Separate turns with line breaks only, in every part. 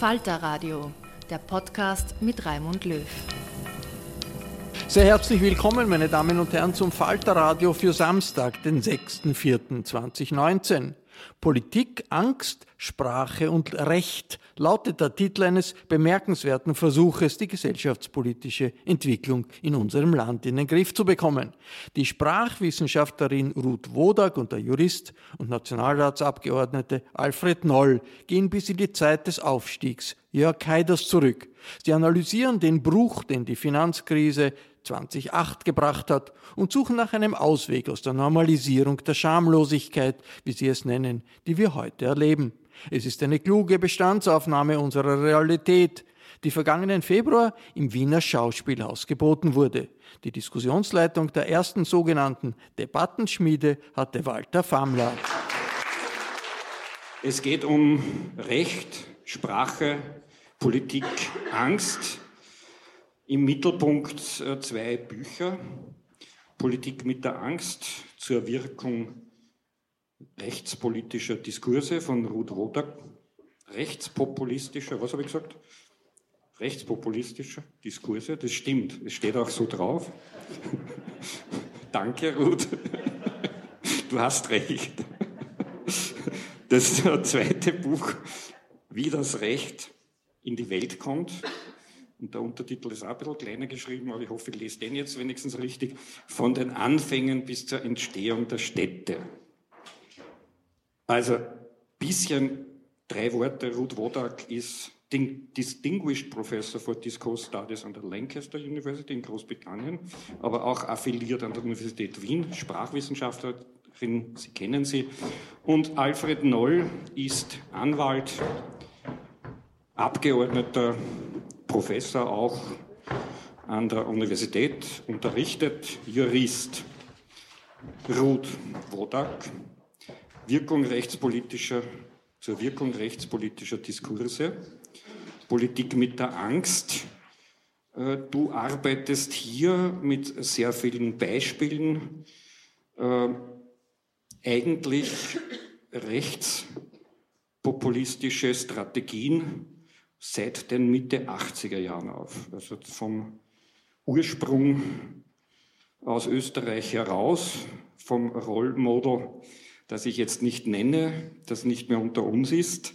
Falter Radio, der Podcast mit Raimund Löw.
Sehr herzlich willkommen, meine Damen und Herren, zum Falterradio für Samstag, den 6.4.2019. Politik, Angst, Sprache und Recht lautet der Titel eines bemerkenswerten Versuches, die gesellschaftspolitische Entwicklung in unserem Land in den Griff zu bekommen. Die Sprachwissenschaftlerin Ruth Wodak und der Jurist und Nationalratsabgeordnete Alfred Noll gehen bis in die Zeit des Aufstiegs Jörg Haiders zurück. Sie analysieren den Bruch, den die Finanzkrise 2008 gebracht hat und suchen nach einem Ausweg aus der Normalisierung der Schamlosigkeit, wie sie es nennen, die wir heute erleben. Es ist eine kluge Bestandsaufnahme unserer Realität, die vergangenen Februar im Wiener Schauspielhaus geboten wurde. Die Diskussionsleitung der ersten sogenannten Debattenschmiede hatte Walter Famler.
Es geht um Recht, Sprache, Politik, Angst im Mittelpunkt äh, zwei Bücher. Politik mit der Angst zur Wirkung rechtspolitischer Diskurse von Ruth Rodak. Rechtspopulistischer, was habe ich gesagt? Rechtspopulistischer Diskurse, das stimmt, es steht auch so drauf. Danke, Ruth. Du hast recht. Das zweite Buch, wie das Recht in die Welt kommt, und der Untertitel ist auch ein bisschen kleiner geschrieben, aber ich hoffe, ich lese den jetzt wenigstens richtig, von den Anfängen bis zur Entstehung der Städte. Also, bisschen drei Worte. Ruth Wodak ist Distinguished Professor for Discourse Studies an der Lancaster University in Großbritannien, aber auch affiliiert an der Universität Wien, Sprachwissenschaftlerin, Sie kennen sie. Und Alfred Noll ist Anwalt, Abgeordneter Professor auch an der Universität, unterrichtet, Jurist. Ruth Wodak, Wirkung rechtspolitischer, zur Wirkung rechtspolitischer Diskurse, Politik mit der Angst. Äh, du arbeitest hier mit sehr vielen Beispielen, äh, eigentlich rechtspopulistische Strategien seit den Mitte 80er Jahren auf. Also vom Ursprung aus Österreich heraus, vom Rollmodel, das ich jetzt nicht nenne, das nicht mehr unter uns ist.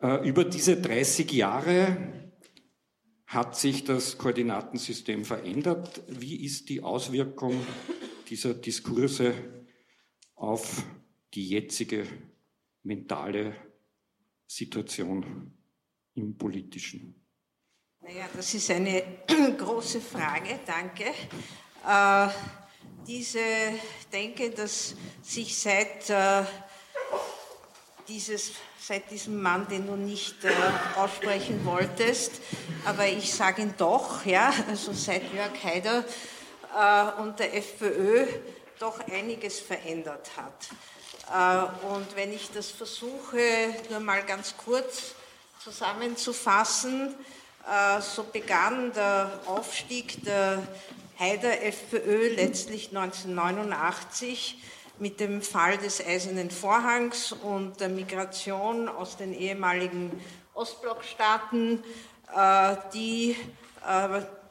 Äh, über diese 30 Jahre hat sich das Koordinatensystem verändert. Wie ist die Auswirkung dieser Diskurse auf die jetzige mentale Situation? Im Politischen?
Naja, das ist eine große Frage, danke. Äh, diese, denke, dass sich seit äh, dieses, seit diesem Mann, den du nicht äh, aussprechen wolltest, aber ich sage ihn doch, ja, also seit Jörg Haider äh, und der FPÖ doch einiges verändert hat. Äh, und wenn ich das versuche, nur mal ganz kurz zusammenzufassen, äh, so begann der Aufstieg der Haider FPÖ letztlich 1989 mit dem Fall des Eisernen Vorhangs und der Migration aus den ehemaligen Ostblockstaaten, äh, die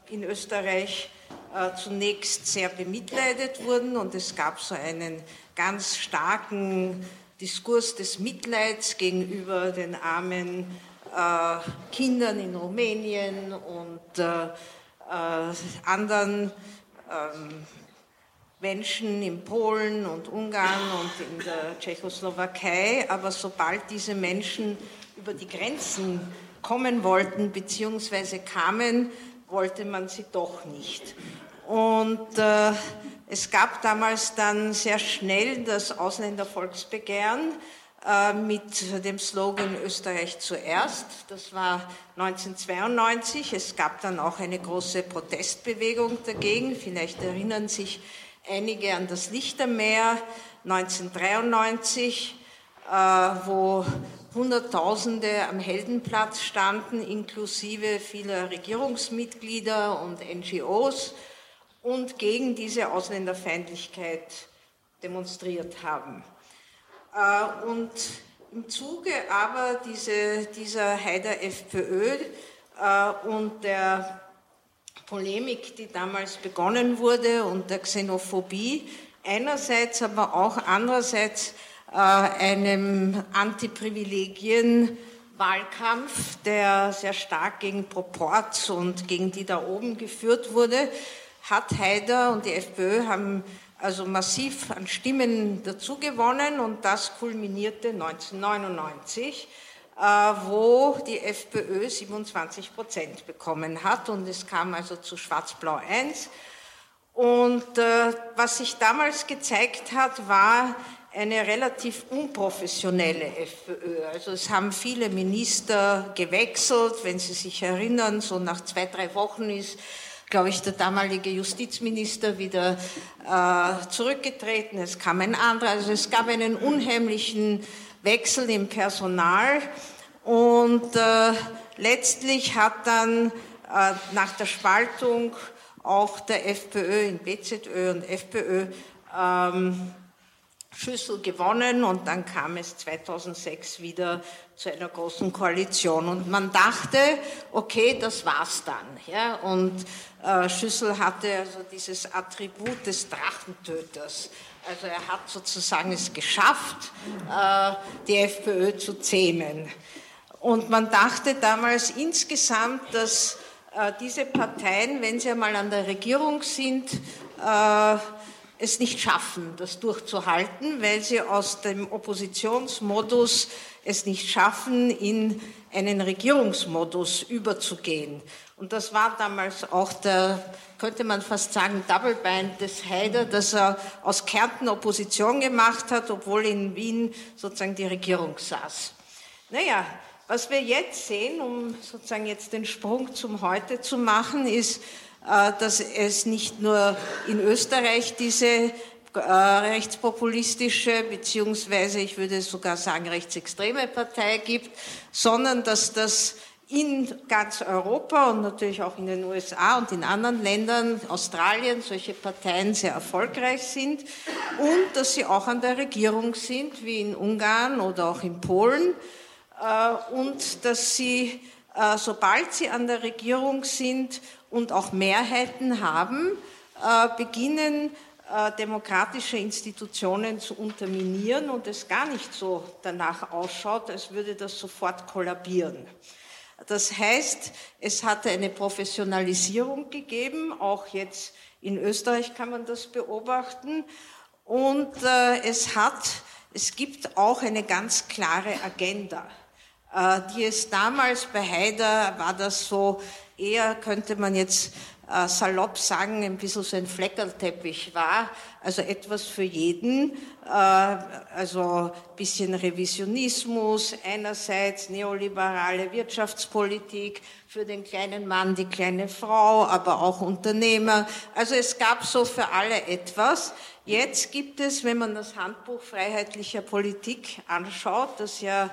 in Österreich äh, zunächst sehr bemitleidet wurden. Und es gab so einen ganz starken Diskurs des Mitleids gegenüber den armen äh, Kindern in Rumänien und äh, äh anderen ähm, Menschen in Polen und Ungarn und in der Tschechoslowakei. Aber sobald diese Menschen über die Grenzen kommen wollten bzw. kamen, wollte man sie doch nicht. Und äh, es gab damals dann sehr schnell das Ausländervolksbegehren äh, mit dem Slogan Österreich zuerst. Das war 1992. Es gab dann auch eine große Protestbewegung dagegen. Vielleicht erinnern sich einige an das Lichtermeer 1993, äh, wo Hunderttausende am Heldenplatz standen, inklusive vieler Regierungsmitglieder und NGOs und gegen diese Ausländerfeindlichkeit demonstriert haben. Äh, und im Zuge aber diese, dieser Haider FPÖ äh, und der Polemik, die damals begonnen wurde und der Xenophobie einerseits, aber auch andererseits äh, einem Antiprivilegien-Wahlkampf, der sehr stark gegen Proports und gegen die da oben geführt wurde, hat Haider und die FPÖ haben also massiv an Stimmen dazu gewonnen und das kulminierte 1999, äh, wo die FPÖ 27 Prozent bekommen hat und es kam also zu Schwarz-Blau 1. Und äh, was sich damals gezeigt hat, war eine relativ unprofessionelle FPÖ. Also es haben viele Minister gewechselt, wenn Sie sich erinnern, so nach zwei, drei Wochen ist, glaube ich, der damalige Justizminister wieder äh, zurückgetreten. Es kam ein anderer. Also es gab einen unheimlichen Wechsel im Personal und äh, letztlich hat dann äh, nach der Spaltung auch der FPÖ in BZÖ und FPÖ ähm, Schüssel gewonnen und dann kam es 2006 wieder zu einer großen Koalition und man dachte, okay, das war's dann. Ja? Und äh, Schüssel hatte also dieses Attribut des Drachentöters. Also er hat sozusagen es geschafft, äh, die FPÖ zu zähmen. Und man dachte damals insgesamt, dass äh, diese Parteien, wenn sie einmal an der Regierung sind, äh, es nicht schaffen, das durchzuhalten, weil sie aus dem Oppositionsmodus es nicht schaffen, in einen Regierungsmodus überzugehen. Und das war damals auch der, könnte man fast sagen, Double Bind des Haider, dass er aus Kärnten Opposition gemacht hat, obwohl in Wien sozusagen die Regierung saß. Naja, was wir jetzt sehen, um sozusagen jetzt den Sprung zum Heute zu machen, ist, dass es nicht nur in Österreich diese äh, rechtspopulistische beziehungsweise ich würde sogar sagen rechtsextreme Partei gibt, sondern dass das in ganz Europa und natürlich auch in den USA und in anderen Ländern, Australien, solche Parteien sehr erfolgreich sind und dass sie auch an der Regierung sind, wie in Ungarn oder auch in Polen äh, und dass sie, sobald sie an der Regierung sind, und auch Mehrheiten haben, äh, beginnen äh, demokratische Institutionen zu unterminieren und es gar nicht so danach ausschaut, als würde das sofort kollabieren. Das heißt, es hatte eine Professionalisierung gegeben, auch jetzt in Österreich kann man das beobachten. Und äh, es hat, es gibt auch eine ganz klare Agenda, die es damals bei Haider war das so, eher könnte man jetzt äh, salopp sagen, ein bisschen so ein Fleckerlteppich war, also etwas für jeden, äh, also bisschen Revisionismus, einerseits neoliberale Wirtschaftspolitik, für den kleinen Mann, die kleine Frau, aber auch Unternehmer. Also es gab so für alle etwas. Jetzt gibt es, wenn man das Handbuch freiheitlicher Politik anschaut, das ja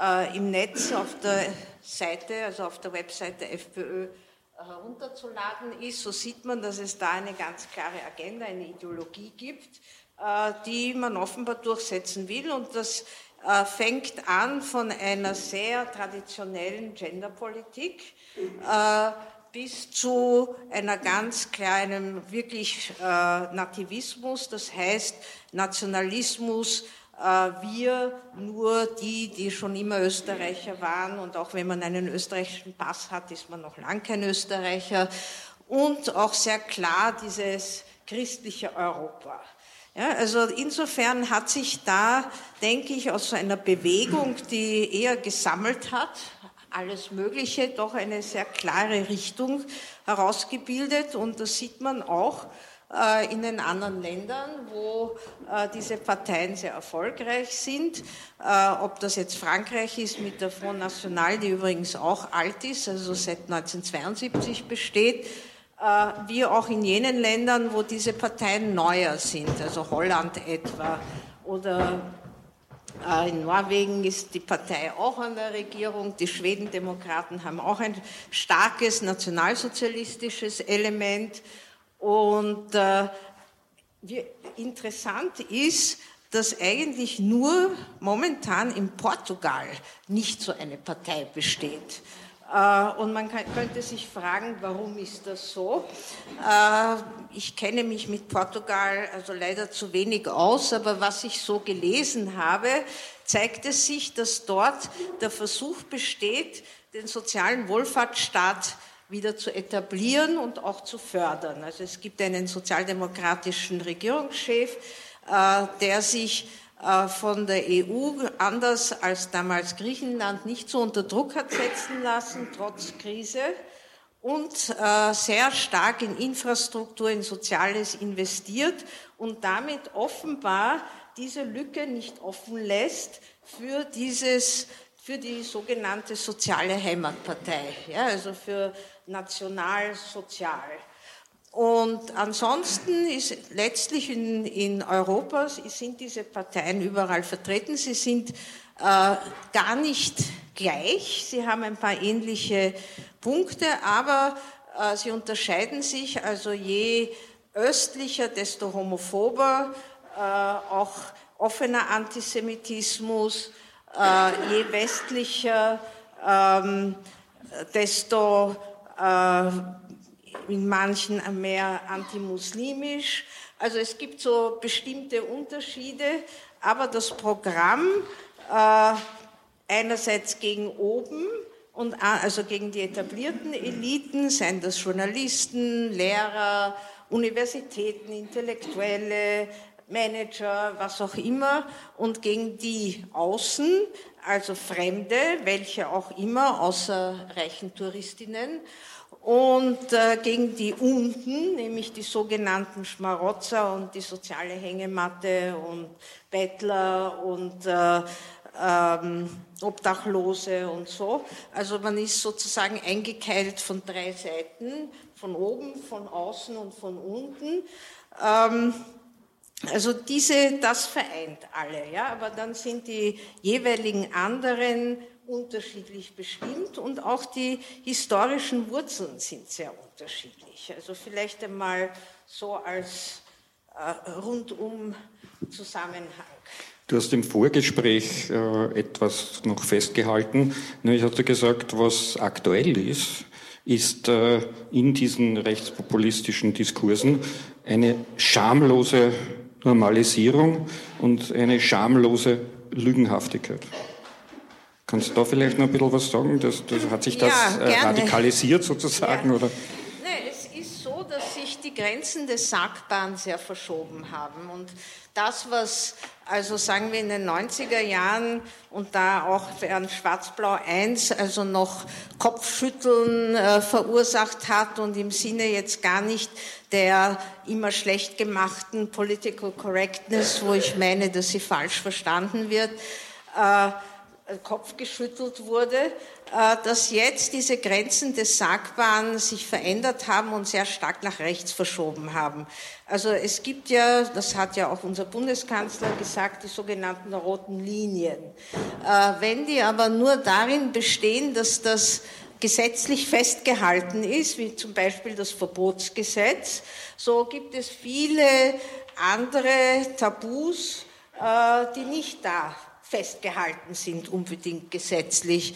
äh, im Netz auf der Seite, also auf der Webseite der FPÖ herunterzuladen ist, so sieht man, dass es da eine ganz klare Agenda, eine Ideologie gibt, äh, die man offenbar durchsetzen will. Und das äh, fängt an von einer sehr traditionellen Genderpolitik äh, bis zu einer ganz kleinen, wirklich Nativismus, das heißt Nationalismus, äh, wir nur die, die schon immer Österreicher waren und auch wenn man einen österreichischen Pass hat, ist man noch lang kein Österreicher und auch sehr klar dieses christliche Europa. Ja, also insofern hat sich da, denke ich, aus so einer Bewegung, die eher gesammelt hat, alles Mögliche, doch eine sehr klare Richtung herausgebildet und das sieht man auch äh, in den anderen Ländern, wo äh, diese Parteien sehr erfolgreich sind. Äh, ob das jetzt Frankreich ist mit der Front National, die übrigens auch alt ist, also seit 1972 besteht, wie auch in jenen Ländern, wo diese Parteien neuer sind, also Holland etwa oder in Norwegen ist die Partei auch an der Regierung. Die Schwedendemokraten haben auch ein starkes nationalsozialistisches Element. Und äh, interessant ist, dass eigentlich nur momentan in Portugal nicht so eine Partei besteht. Äh, und man könnte sich fragen, warum ist das so? Äh, ich kenne mich mit Portugal also leider zu wenig aus, aber was ich so gelesen habe, zeigt es sich, dass dort der Versuch besteht, den sozialen Wohlfahrtsstaat wieder zu etablieren und auch zu fördern. Also es gibt einen sozialdemokratischen Regierungschef, äh, der sich äh, von der EU anders als damals Griechenland nicht so unter Druck hat setzen lassen, trotz Krise, und äh, sehr stark in Infrastruktur, in Soziales investiert und damit offenbar diese Lücke nicht offen lässt für dieses für die sogenannte soziale Heimatpartei, ja, also für national-sozial. Und ansonsten ist letztlich in, in Europa sind diese Parteien überall vertreten. Sie sind äh, gar nicht gleich. Sie haben ein paar ähnliche Punkte, aber äh, sie unterscheiden sich. Also je östlicher, desto homophober, äh, auch offener Antisemitismus, äh, je westlicher, ähm, desto äh, in manchen mehr antimuslimisch. Also es gibt so bestimmte Unterschiede, aber das Programm äh, einerseits gegen oben und also gegen die etablierten Eliten, seien das Journalisten, Lehrer, Universitäten, Intellektuelle, Manager, was auch immer, und gegen die Außen, also Fremde, welche auch immer, außer reichen Touristinnen, und äh, gegen die unten, nämlich die sogenannten Schmarotzer und die soziale Hängematte und Bettler und äh, ähm, Obdachlose und so. Also man ist sozusagen eingekeilt von drei Seiten, von oben, von außen und von unten. Ähm, also diese, das vereint alle, ja, aber dann sind die jeweiligen anderen unterschiedlich bestimmt und auch die historischen Wurzeln sind sehr unterschiedlich. Also vielleicht einmal so als äh, rundum Zusammenhang.
Du hast im Vorgespräch äh, etwas noch festgehalten. Ich hatte gesagt, was aktuell ist, ist äh, in diesen rechtspopulistischen Diskursen eine schamlose Normalisierung und eine schamlose Lügenhaftigkeit. Kannst du da vielleicht noch ein bisschen was sagen? Das, das hat sich das ja, äh, radikalisiert sozusagen? Ja. Oder?
Nein, es ist so, dass sich Grenzen des Sagbaren sehr verschoben haben. Und das, was also sagen wir in den 90er Jahren und da auch während Schwarz-Blau 1 also noch Kopfschütteln äh, verursacht hat und im Sinne jetzt gar nicht der immer schlecht gemachten Political Correctness, wo ich meine, dass sie falsch verstanden wird, äh, Kopf geschüttelt wurde, äh, dass jetzt diese Grenzen des Sagbaren sich verändert haben und sehr stark nach rechts verschoben haben. Also es gibt ja, das hat ja auch unser Bundeskanzler gesagt, die sogenannten roten Linien. Äh, wenn die aber nur darin bestehen, dass das gesetzlich festgehalten ist, wie zum Beispiel das Verbotsgesetz, so gibt es viele andere Tabus, äh, die nicht da festgehalten sind, unbedingt gesetzlich.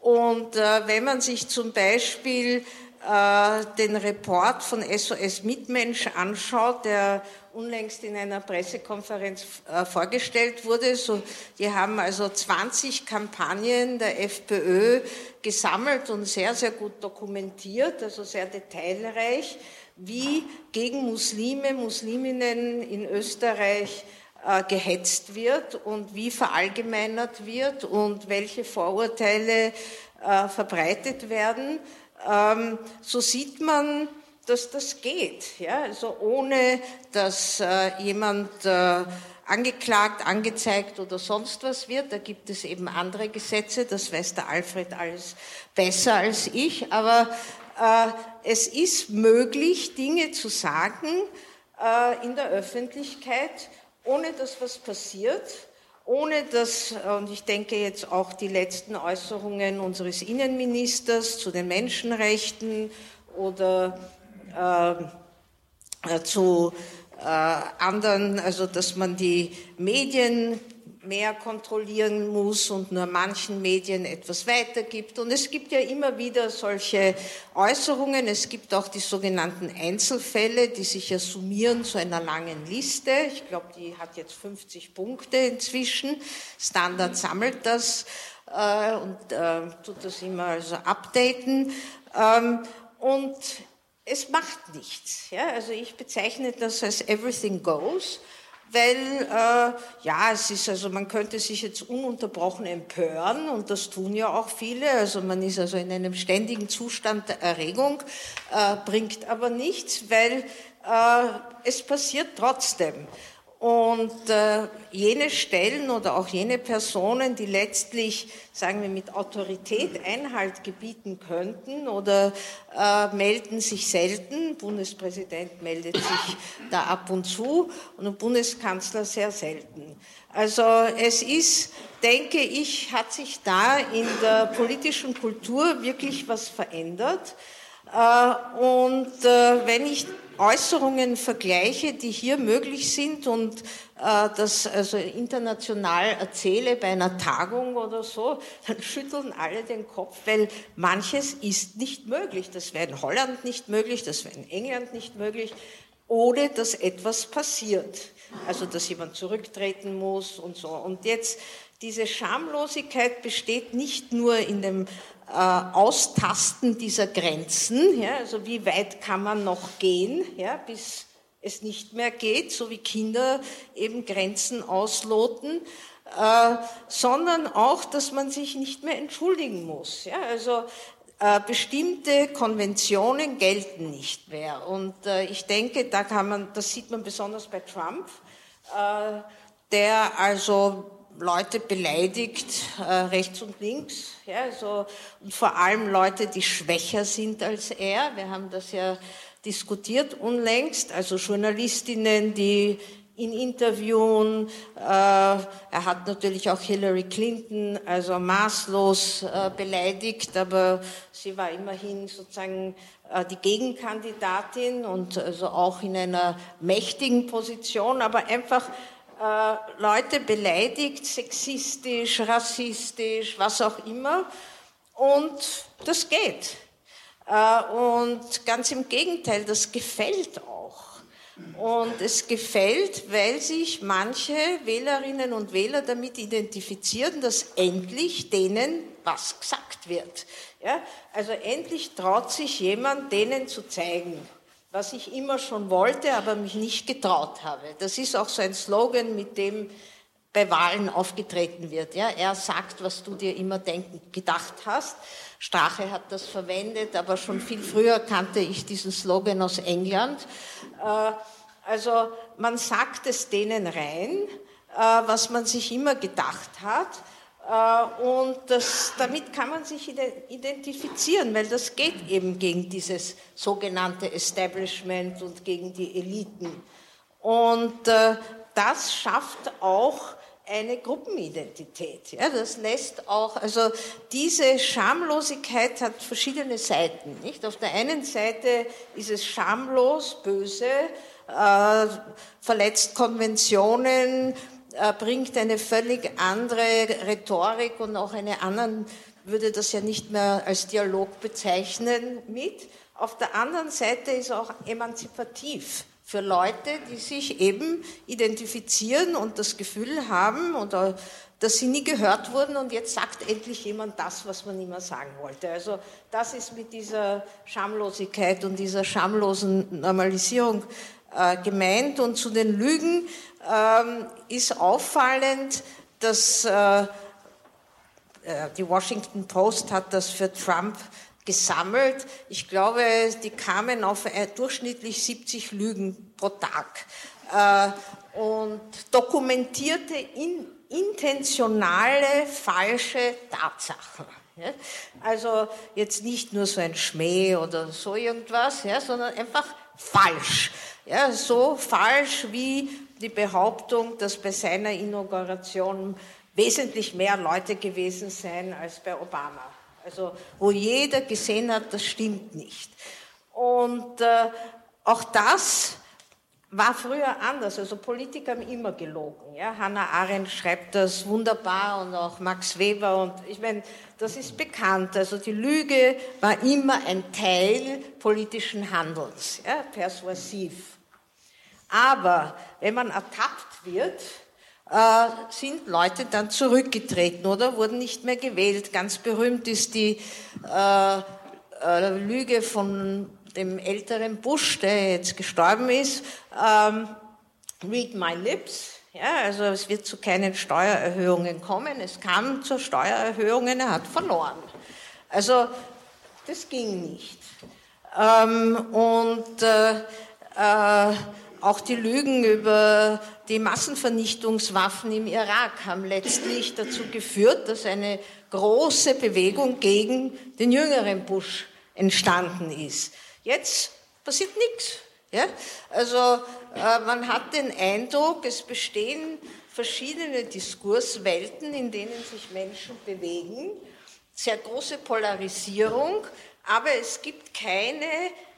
Und äh, wenn man sich zum Beispiel äh, den Report von SOS Mitmensch anschaut, der unlängst in einer Pressekonferenz äh, vorgestellt wurde. So, die haben also 20 Kampagnen der FPÖ gesammelt und sehr, sehr gut dokumentiert, also sehr detailreich, wie gegen Muslime, Musliminnen in Österreich gehetzt wird und wie verallgemeinert wird und welche Vorurteile äh, verbreitet werden, ähm, so sieht man, dass das geht. Ja? Also ohne, dass äh, jemand angeklagt, angezeigt oder sonst was wird. Da gibt es eben andere Gesetze, das weiß der Alfred alles besser als ich. Aber äh, es ist möglich, Dinge zu sagen äh, in der Öffentlichkeit, ohne dass was passiert, ohne dass, und ich denke jetzt auch die letzten Äußerungen unseres Innenministers zu den Menschenrechten oder äh, zu äh, anderen, also dass man die Medien mehr kontrollieren muss und nur manchen Medien etwas weitergibt. Und es gibt ja immer wieder solche Äußerungen. Es gibt auch die sogenannten Einzelfälle, die sich ja summieren zu einer langen Liste. Ich glaube, die hat jetzt 50 Punkte inzwischen. Standard sammelt das äh, und äh, tut das immer also updaten. Ähm, und es macht nichts. Ja? Also ich bezeichne das als everything goes weil äh, ja, es ist also, man könnte sich jetzt ununterbrochen empören und das tun ja auch viele. Also man ist also in einem ständigen Zustand der Erregung, äh, bringt aber nichts, weil äh, es passiert trotzdem. Und äh, jene Stellen oder auch jene Personen, die letztlich, sagen wir, mit Autorität Einhalt gebieten könnten oder äh, melden sich selten. Bundespräsident meldet sich da ab und zu und der Bundeskanzler sehr selten. Also es ist, denke ich, hat sich da in der politischen Kultur wirklich was verändert. Äh, und äh, wenn ich Äußerungen vergleiche, die hier möglich sind und äh, das also international erzähle bei einer Tagung oder so, dann schütteln alle den Kopf, weil manches ist nicht möglich. Das wäre in Holland nicht möglich, das wäre in England nicht möglich, ohne dass etwas passiert. Also dass jemand zurücktreten muss und so. Und jetzt diese Schamlosigkeit besteht nicht nur in dem äh, Austasten dieser Grenzen, ja, also wie weit kann man noch gehen, ja, bis es nicht mehr geht, so wie Kinder eben Grenzen ausloten, äh, sondern auch, dass man sich nicht mehr entschuldigen muss. Ja, also äh, bestimmte Konventionen gelten nicht mehr. Und äh, ich denke, da kann man, das sieht man besonders bei Trump, äh, der also Leute beleidigt, äh, rechts und links, ja, so, und vor allem Leute, die schwächer sind als er. Wir haben das ja diskutiert unlängst, also Journalistinnen, die ihn interviewen. Äh, er hat natürlich auch Hillary Clinton also maßlos äh, beleidigt, aber sie war immerhin sozusagen äh, die Gegenkandidatin und also auch in einer mächtigen Position, aber einfach äh, Leute beleidigt, sexistisch, rassistisch, was auch immer. Und das geht. Äh, und ganz im Gegenteil, das gefällt auch. Und es gefällt, weil sich manche Wählerinnen und Wähler damit identifizieren, dass endlich denen was gesagt wird. Ja? Also endlich traut sich jemand, denen zu zeigen, was ich immer schon wollte, aber mich nicht getraut habe. Das ist auch so ein Slogan, mit dem bei Wahlen aufgetreten wird. Ja, er sagt, was du dir immer denken, gedacht hast. Strache hat das verwendet, aber schon viel früher kannte ich diesen Slogan aus England. Äh, also man sagt es denen rein, äh, was man sich immer gedacht hat. Äh, und das, damit kann man sich identifizieren, weil das geht eben gegen dieses sogenannte Establishment und gegen die Eliten. Und das schafft auch eine Gruppenidentität. Ja, das lässt auch, also diese Schamlosigkeit hat verschiedene Seiten. Nicht? Auf der einen Seite ist es schamlos, böse, äh, verletzt Konventionen, äh, bringt eine völlig andere Rhetorik und auch eine anderen würde das ja nicht mehr als Dialog bezeichnen mit. Auf der anderen Seite ist auch emanzipativ für Leute, die sich eben identifizieren und das Gefühl haben, oder dass sie nie gehört wurden und jetzt sagt endlich jemand das, was man immer sagen wollte. Also das ist mit dieser Schamlosigkeit und dieser schamlosen Normalisierung äh, gemeint. Und zu den Lügen ähm, ist auffallend, dass äh, äh die Washington Post hat das für Trump gesammelt. Ich glaube, die kamen auf durchschnittlich 70 Lügen pro Tag äh, und dokumentierte in, intentionale falsche Tatsachen. Also jetzt nicht nur so ein Schmäh oder so irgendwas, ja, sondern einfach falsch. Ja, so falsch wie die Behauptung, dass bei seiner Inauguration wesentlich mehr Leute gewesen seien als bei Obama. Also wo jeder gesehen hat, das stimmt nicht. Und äh, auch das war früher anders. Also Politiker haben immer gelogen. Ja? Hannah Arendt schreibt das wunderbar und auch Max Weber. Und ich meine, das ist bekannt. Also die Lüge war immer ein Teil politischen Handelns, ja? persuasiv. Aber wenn man ertappt wird, äh, sind Leute dann zurückgetreten oder wurden nicht mehr gewählt. Ganz berühmt ist die äh, äh, Lüge von dem älteren Bush, der jetzt gestorben ist. Ähm, read my lips. Ja, also es wird zu keinen Steuererhöhungen kommen. Es kam zu Steuererhöhungen, er hat verloren. Also das ging nicht. Ähm, und äh, äh, auch die Lügen über die Massenvernichtungswaffen im Irak haben letztlich dazu geführt, dass eine große Bewegung gegen den jüngeren Bush entstanden ist. Jetzt passiert nichts. Ja? Also äh, man hat den Eindruck, es bestehen verschiedene Diskurswelten, in denen sich Menschen bewegen, sehr große Polarisierung, aber es gibt keine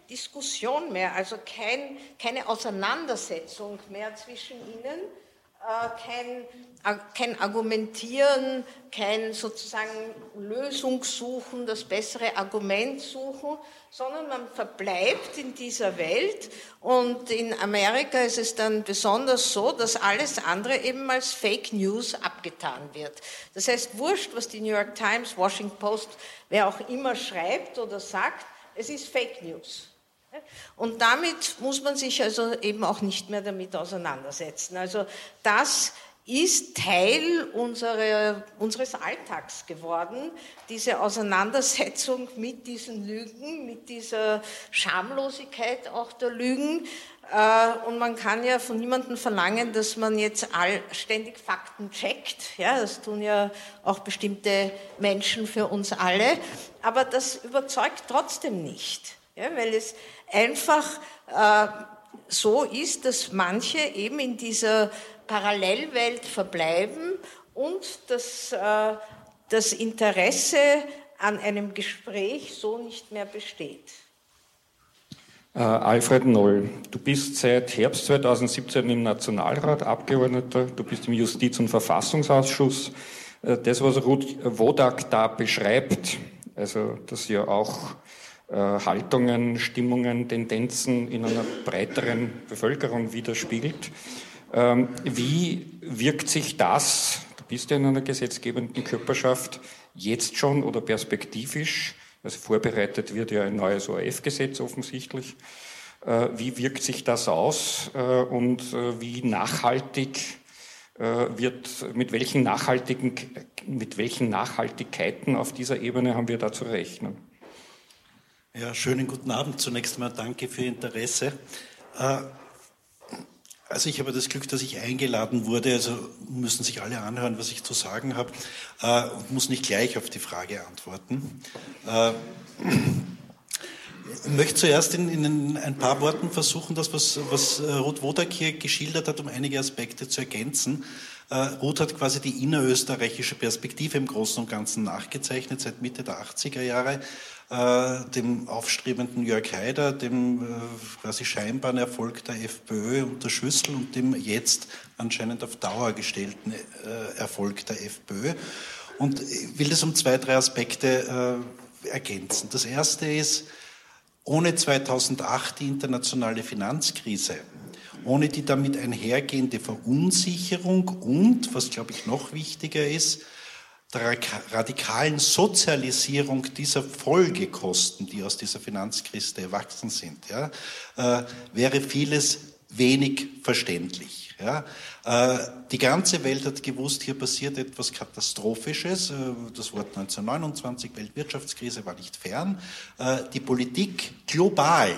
Diskussion mehr, also kein, keine Auseinandersetzung mehr zwischen ihnen, äh, kein, äh, kein Argumentieren, kein sozusagen Lösungssuchen, das bessere Argument suchen, sondern man verbleibt in dieser Welt und in Amerika ist es dann besonders so, dass alles andere eben als Fake News abgetan wird. Das heißt, wurscht, was die New York Times, Washington Post, wer auch immer schreibt oder sagt, es ist Fake News. Und damit muss man sich also eben auch nicht mehr damit auseinandersetzen. Also das ist Teil unserer, unseres Alltags geworden, diese Auseinandersetzung mit diesen Lügen, mit dieser Schamlosigkeit auch der Lügen. Äh, und man kann ja von niemandem verlangen, dass man jetzt all, ständig Fakten checkt. Ja, das tun ja auch bestimmte Menschen für uns alle. Aber das überzeugt trotzdem nicht. Ja, weil es einfach äh, so ist, dass manche eben in dieser Parallelwelt verbleiben und dass äh, das Interesse an einem Gespräch so nicht mehr besteht.
Uh, Alfred Noll, du bist seit Herbst 2017 im Nationalrat Abgeordneter, du bist im Justiz- und Verfassungsausschuss. Uh, das, was Ruth Wodak da beschreibt, also dass ja auch äh, Haltungen, Stimmungen, Tendenzen in einer breiteren Bevölkerung widerspiegelt. Ähm, wie wirkt sich das, du bist ja in einer gesetzgebenden Körperschaft, jetzt schon oder perspektivisch, also vorbereitet wird ja ein neues ORF-Gesetz offensichtlich, Wie wirkt sich das aus und wie nachhaltig wird, mit welchen nachhaltigen, mit welchen Nachhaltigkeiten auf dieser Ebene haben wir da zu rechnen?
Ja, schönen guten Abend. Zunächst einmal danke für Ihr Interesse. Also ich habe das Glück, dass ich eingeladen wurde, also müssen sich alle anhören, was ich zu sagen habe, äh, und muss nicht gleich auf die Frage antworten. Äh, ich möchte zuerst in, in, ein paar Worten versuchen, das, was, was äh, Ruth Wodak hier geschildert hat, um einige Aspekte zu ergänzen. Äh, Ruth hat quasi die innerösterreichische Perspektive im Großen und Ganzen nachgezeichnet seit Mitte der 80er Jahre äh, dem aufstrebenden Jörg Haider, dem äh, quasi scheinbaren Erfolg der FPÖ unter Schüssel und dem jetzt anscheinend auf Dauer gestellten äh, Erfolg der FPÖ. Und ich will das um zwei, drei Aspekte äh, ergänzen. Das erste ist, ohne 2008 die internationale Finanzkrise, ohne die damit einhergehende Verunsicherung und, was glaube ich noch wichtiger ist, der radikalen Sozialisierung dieser Folgekosten, die aus dieser Finanzkrise erwachsen sind, ja, äh, wäre vieles wenig verständlich. Ja. Äh, die ganze Welt hat gewusst, hier passiert etwas Katastrophisches. Äh, das Wort 1929, Weltwirtschaftskrise, war nicht fern. Äh, die Politik global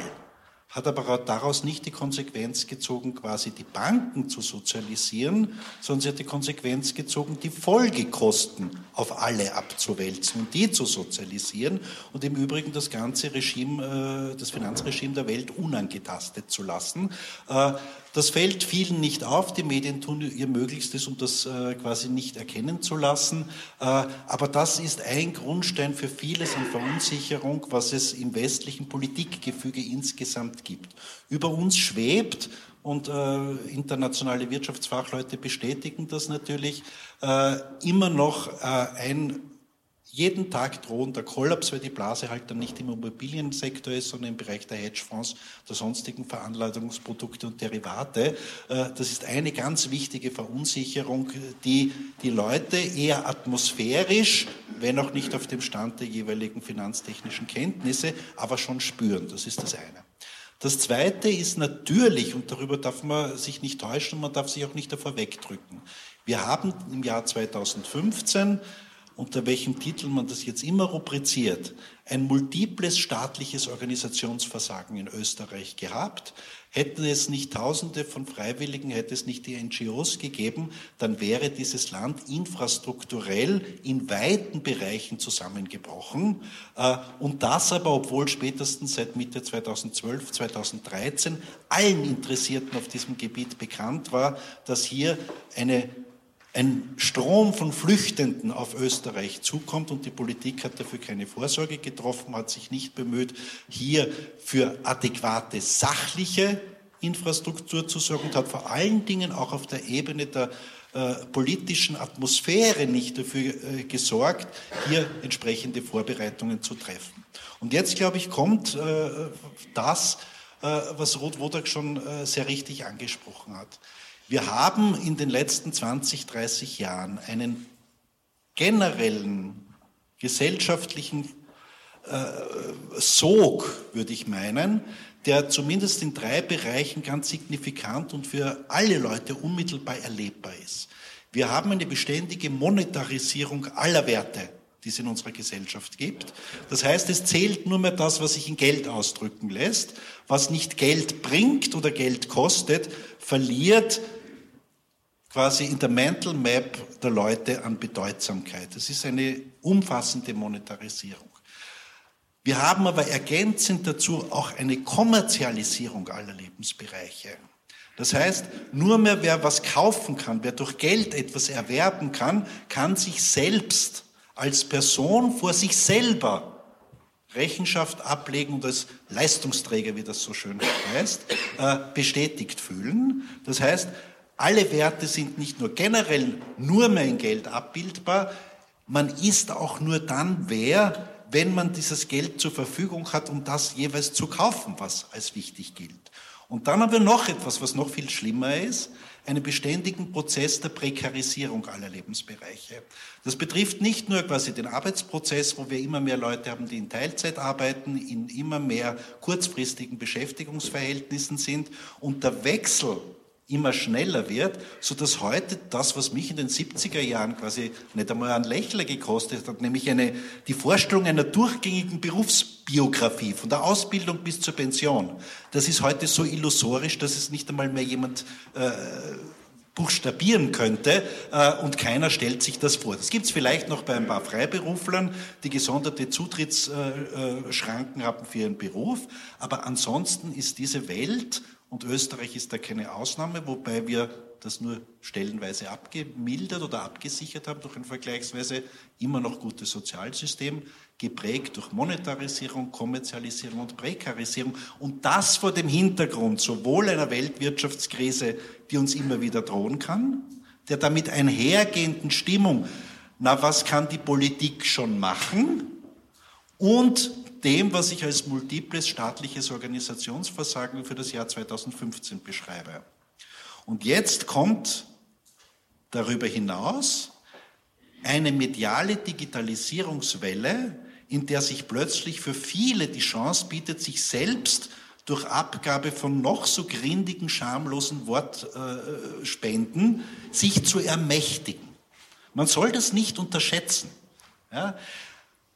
hat aber daraus nicht die Konsequenz gezogen, quasi die Banken zu sozialisieren, sondern sie hat die Konsequenz gezogen, die Folgekosten auf alle abzuwälzen und die zu sozialisieren und im Übrigen das ganze Regime, äh, das Finanzregime der Welt unangetastet zu lassen. Das fällt vielen nicht auf. Die Medien tun ihr Möglichstes, um das äh, quasi nicht erkennen zu lassen. Äh, aber das ist ein Grundstein für vieles an Verunsicherung, was es im westlichen Politikgefüge insgesamt gibt. Über uns schwebt, und äh, internationale Wirtschaftsfachleute bestätigen das natürlich, immer noch ein jeden Tag drohender Kollaps, weil die Blase halt dann nicht im Immobiliensektor ist, sondern im Bereich der Hedgefonds, der sonstigen Veranlagungsprodukte und Derivate. Äh, das ist eine ganz wichtige Verunsicherung, die die Leute eher atmosphärisch, wenn auch nicht auf dem Stand der jeweiligen finanztechnischen Kenntnisse, aber schon spüren. Das ist das eine. Das Zweite ist natürlich, und darüber darf man sich nicht täuschen, man darf sich auch nicht davor wegdrücken. Wir haben im Jahr 2015 unter welchem Titel man das jetzt immer rubriziert, ein multiples staatliches Organisationsversagen in Österreich gehabt. Hätten es nicht Tausende von Freiwilligen, hätte es nicht die NGOs gegeben, dann wäre dieses Land infrastrukturell in weiten Bereichen zusammengebrochen. Äh, und das aber, obwohl spätestens seit Mitte 2012, 2013 allen Interessierten auf diesem Gebiet bekannt war, dass hier eine ein Strom von Flüchtenden auf Österreich zukommt und die Politik hat dafür keine Vorsorge getroffen, hat sich nicht bemüht, hier für adäquate sachliche Infrastruktur zu sorgen und hat vor allen Dingen auch auf der Ebene der äh, politischen Atmosphäre nicht dafür äh, gesorgt, hier entsprechende Vorbereitungen zu treffen. Und jetzt, glaube ich, kommt äh, das, äh, was Ruth Wodak schon äh, sehr richtig angesprochen hat. Wir haben in den letzten 20, 30 Jahren einen generellen gesellschaftlichen äh, Sog, würde ich meinen, der zumindest in drei Bereichen ganz signifikant und für alle Leute unmittelbar erlebbar ist. Wir haben eine beständige Monetarisierung aller Werte, die es in unserer Gesellschaft gibt. Das heißt, es zählt nur mehr das, was sich in Geld ausdrücken lässt. Was nicht Geld bringt oder Geld kostet, verliert quasi in der Mental Map der Leute an Bedeutsamkeit. Das ist eine umfassende Monetarisierung. Wir haben aber ergänzend dazu auch eine Kommerzialisierung aller Lebensbereiche. Das heißt, nur mehr wer was kaufen kann, wer durch Geld etwas erwerben kann, kann sich selbst als Person vor sich selber Rechenschaft ablegen und als Leistungsträger, wie das so schön heißt, äh, bestätigt fühlen. Das heißt, alle Werte sind nicht nur generell nur mehr in Geld abbildbar, man ist auch nur dann wer, wenn man dieses Geld zur Verfügung hat, um das jeweils zu kaufen, was als wichtig gilt. Und dann haben wir noch etwas, was noch viel schlimmer ist. einen beständigen Prozess der Prekarisierung aller Lebensbereiche. Das betrifft nicht nur quasi den Arbeitsprozess, wo wir immer mehr Leute haben, die in Teilzeit arbeiten, in immer mehr kurzfristigen Beschäftigungsverhältnissen sind und der Wechsel immer schneller wird, so dass heute das, was mich in den 70er Jahren quasi nicht einmal ein Lächler gekostet hat, nämlich eine, die Vorstellung einer durchgängigen Berufsbiografie, von der Ausbildung bis zur Pension, das ist heute so illusorisch, dass es nicht einmal mehr jemand äh, buchstabieren könnte äh, und keiner stellt sich das vor. Das gibt es vielleicht noch bei ein paar Freiberuflern, die gesonderte Zutrittsschranken haben für ihren Beruf, aber ansonsten ist diese Welt und Österreich ist da keine Ausnahme, wobei wir das nur stellenweise abgemildert oder abgesichert haben durch ein vergleichsweise immer noch gutes Sozialsystem, geprägt durch Monetarisierung, Kommerzialisierung und Prekarisierung. Und das vor dem Hintergrund sowohl einer Weltwirtschaftskrise, die uns immer wieder drohen kann, der damit einhergehenden Stimmung, na was kann die Politik schon machen? Und dem, was ich als multiples staatliches Organisationsversagen für das Jahr 2015 beschreibe. Und jetzt kommt darüber hinaus eine mediale Digitalisierungswelle, in der sich plötzlich für viele die Chance bietet, sich selbst durch Abgabe von noch so grindigen, schamlosen Wortspenden sich zu ermächtigen. Man soll das nicht unterschätzen. Ja?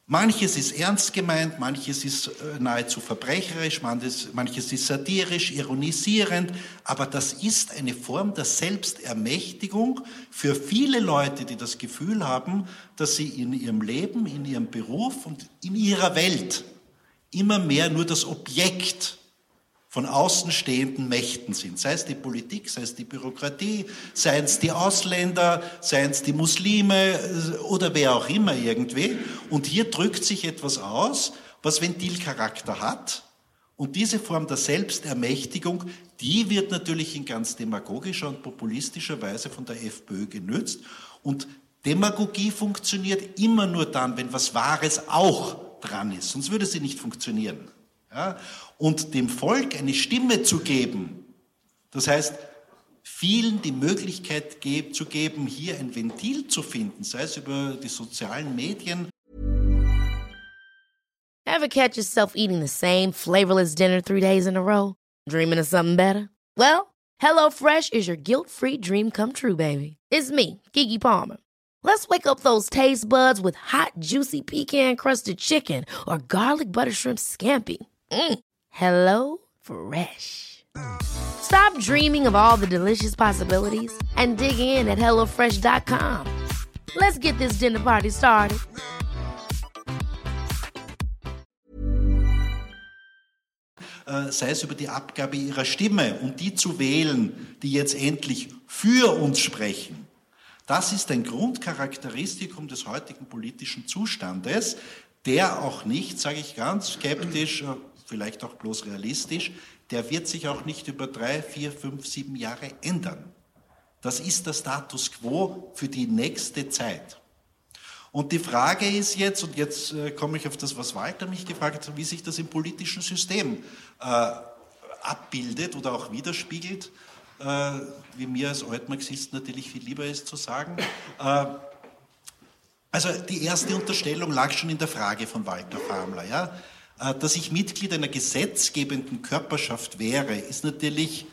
Manches ist ernst gemeint, manches ist äh, nahezu verbrecherisch, manches, ist satirisch, ironisierend, aber das ist eine Form der Selbstermächtigung für viele Leute, die das Gefühl haben, dass sie in ihrem Leben, in ihrem Beruf und in ihrer Welt immer mehr nur das Objekt von außenstehenden Mächten sind, sei es die Politik, sei es die Bürokratie, sei es die Ausländer, sei es die Muslime äh, oder wer auch immer irgendwie. Und hier drückt sich etwas aus, was Ventilcharakter hat. Und diese Form der Selbstermächtigung, die wird natürlich in ganz demagogischer und populistischer Weise von der FPÖ genützt. Und Demagogie funktioniert immer nur dann, wenn was Wahres auch dran ist. Sonst würde sie nicht funktionieren. Ja? Und dem Volk eine Stimme zu geben, das heißt, vielen die Möglichkeit zu geben, hier ein Ventil zu finden, sei es über die sozialen Medien.
Ever catch yourself eating the same flavorless dinner three days in a row? Dreaming of something better? Well, HelloFresh is your guilt-free dream come true, baby. It's me, Kiki Palmer. Let's wake up those taste buds with hot, juicy pecan-crusted chicken or garlic butter shrimp scampi. Mm. Hello Fresh. Stop dreaming of all the delicious possibilities and dig in at HelloFresh.com. Let's get this dinner party started.
Äh, sei es über die Abgabe ihrer Stimme und die zu wählen, die jetzt endlich für uns sprechen. Das ist ein Grundcharakteristikum des heutigen politischen Zustandes, der auch nicht, sage ich ganz skeptisch, äh, vielleicht auch bloß realistisch, der wird sich auch nicht über drei, vier, fünf, sieben Jahre ändern. Das ist der Status quo für die nächste Zeit. Und die Frage ist jetzt, und jetzt äh, komme ich auf das, was Walter mich gefragt hat, wie sich das im politischen System äh, abbildet oder auch widerspiegelt, äh, wie mir als Altmarxist natürlich viel lieber ist zu sagen. Äh, also die erste Unterstellung lag schon in der Frage von Walter Famler. Ja? Äh, dass ich Mitglied einer gesetzgebenden Körperschaft wäre, ist natürlich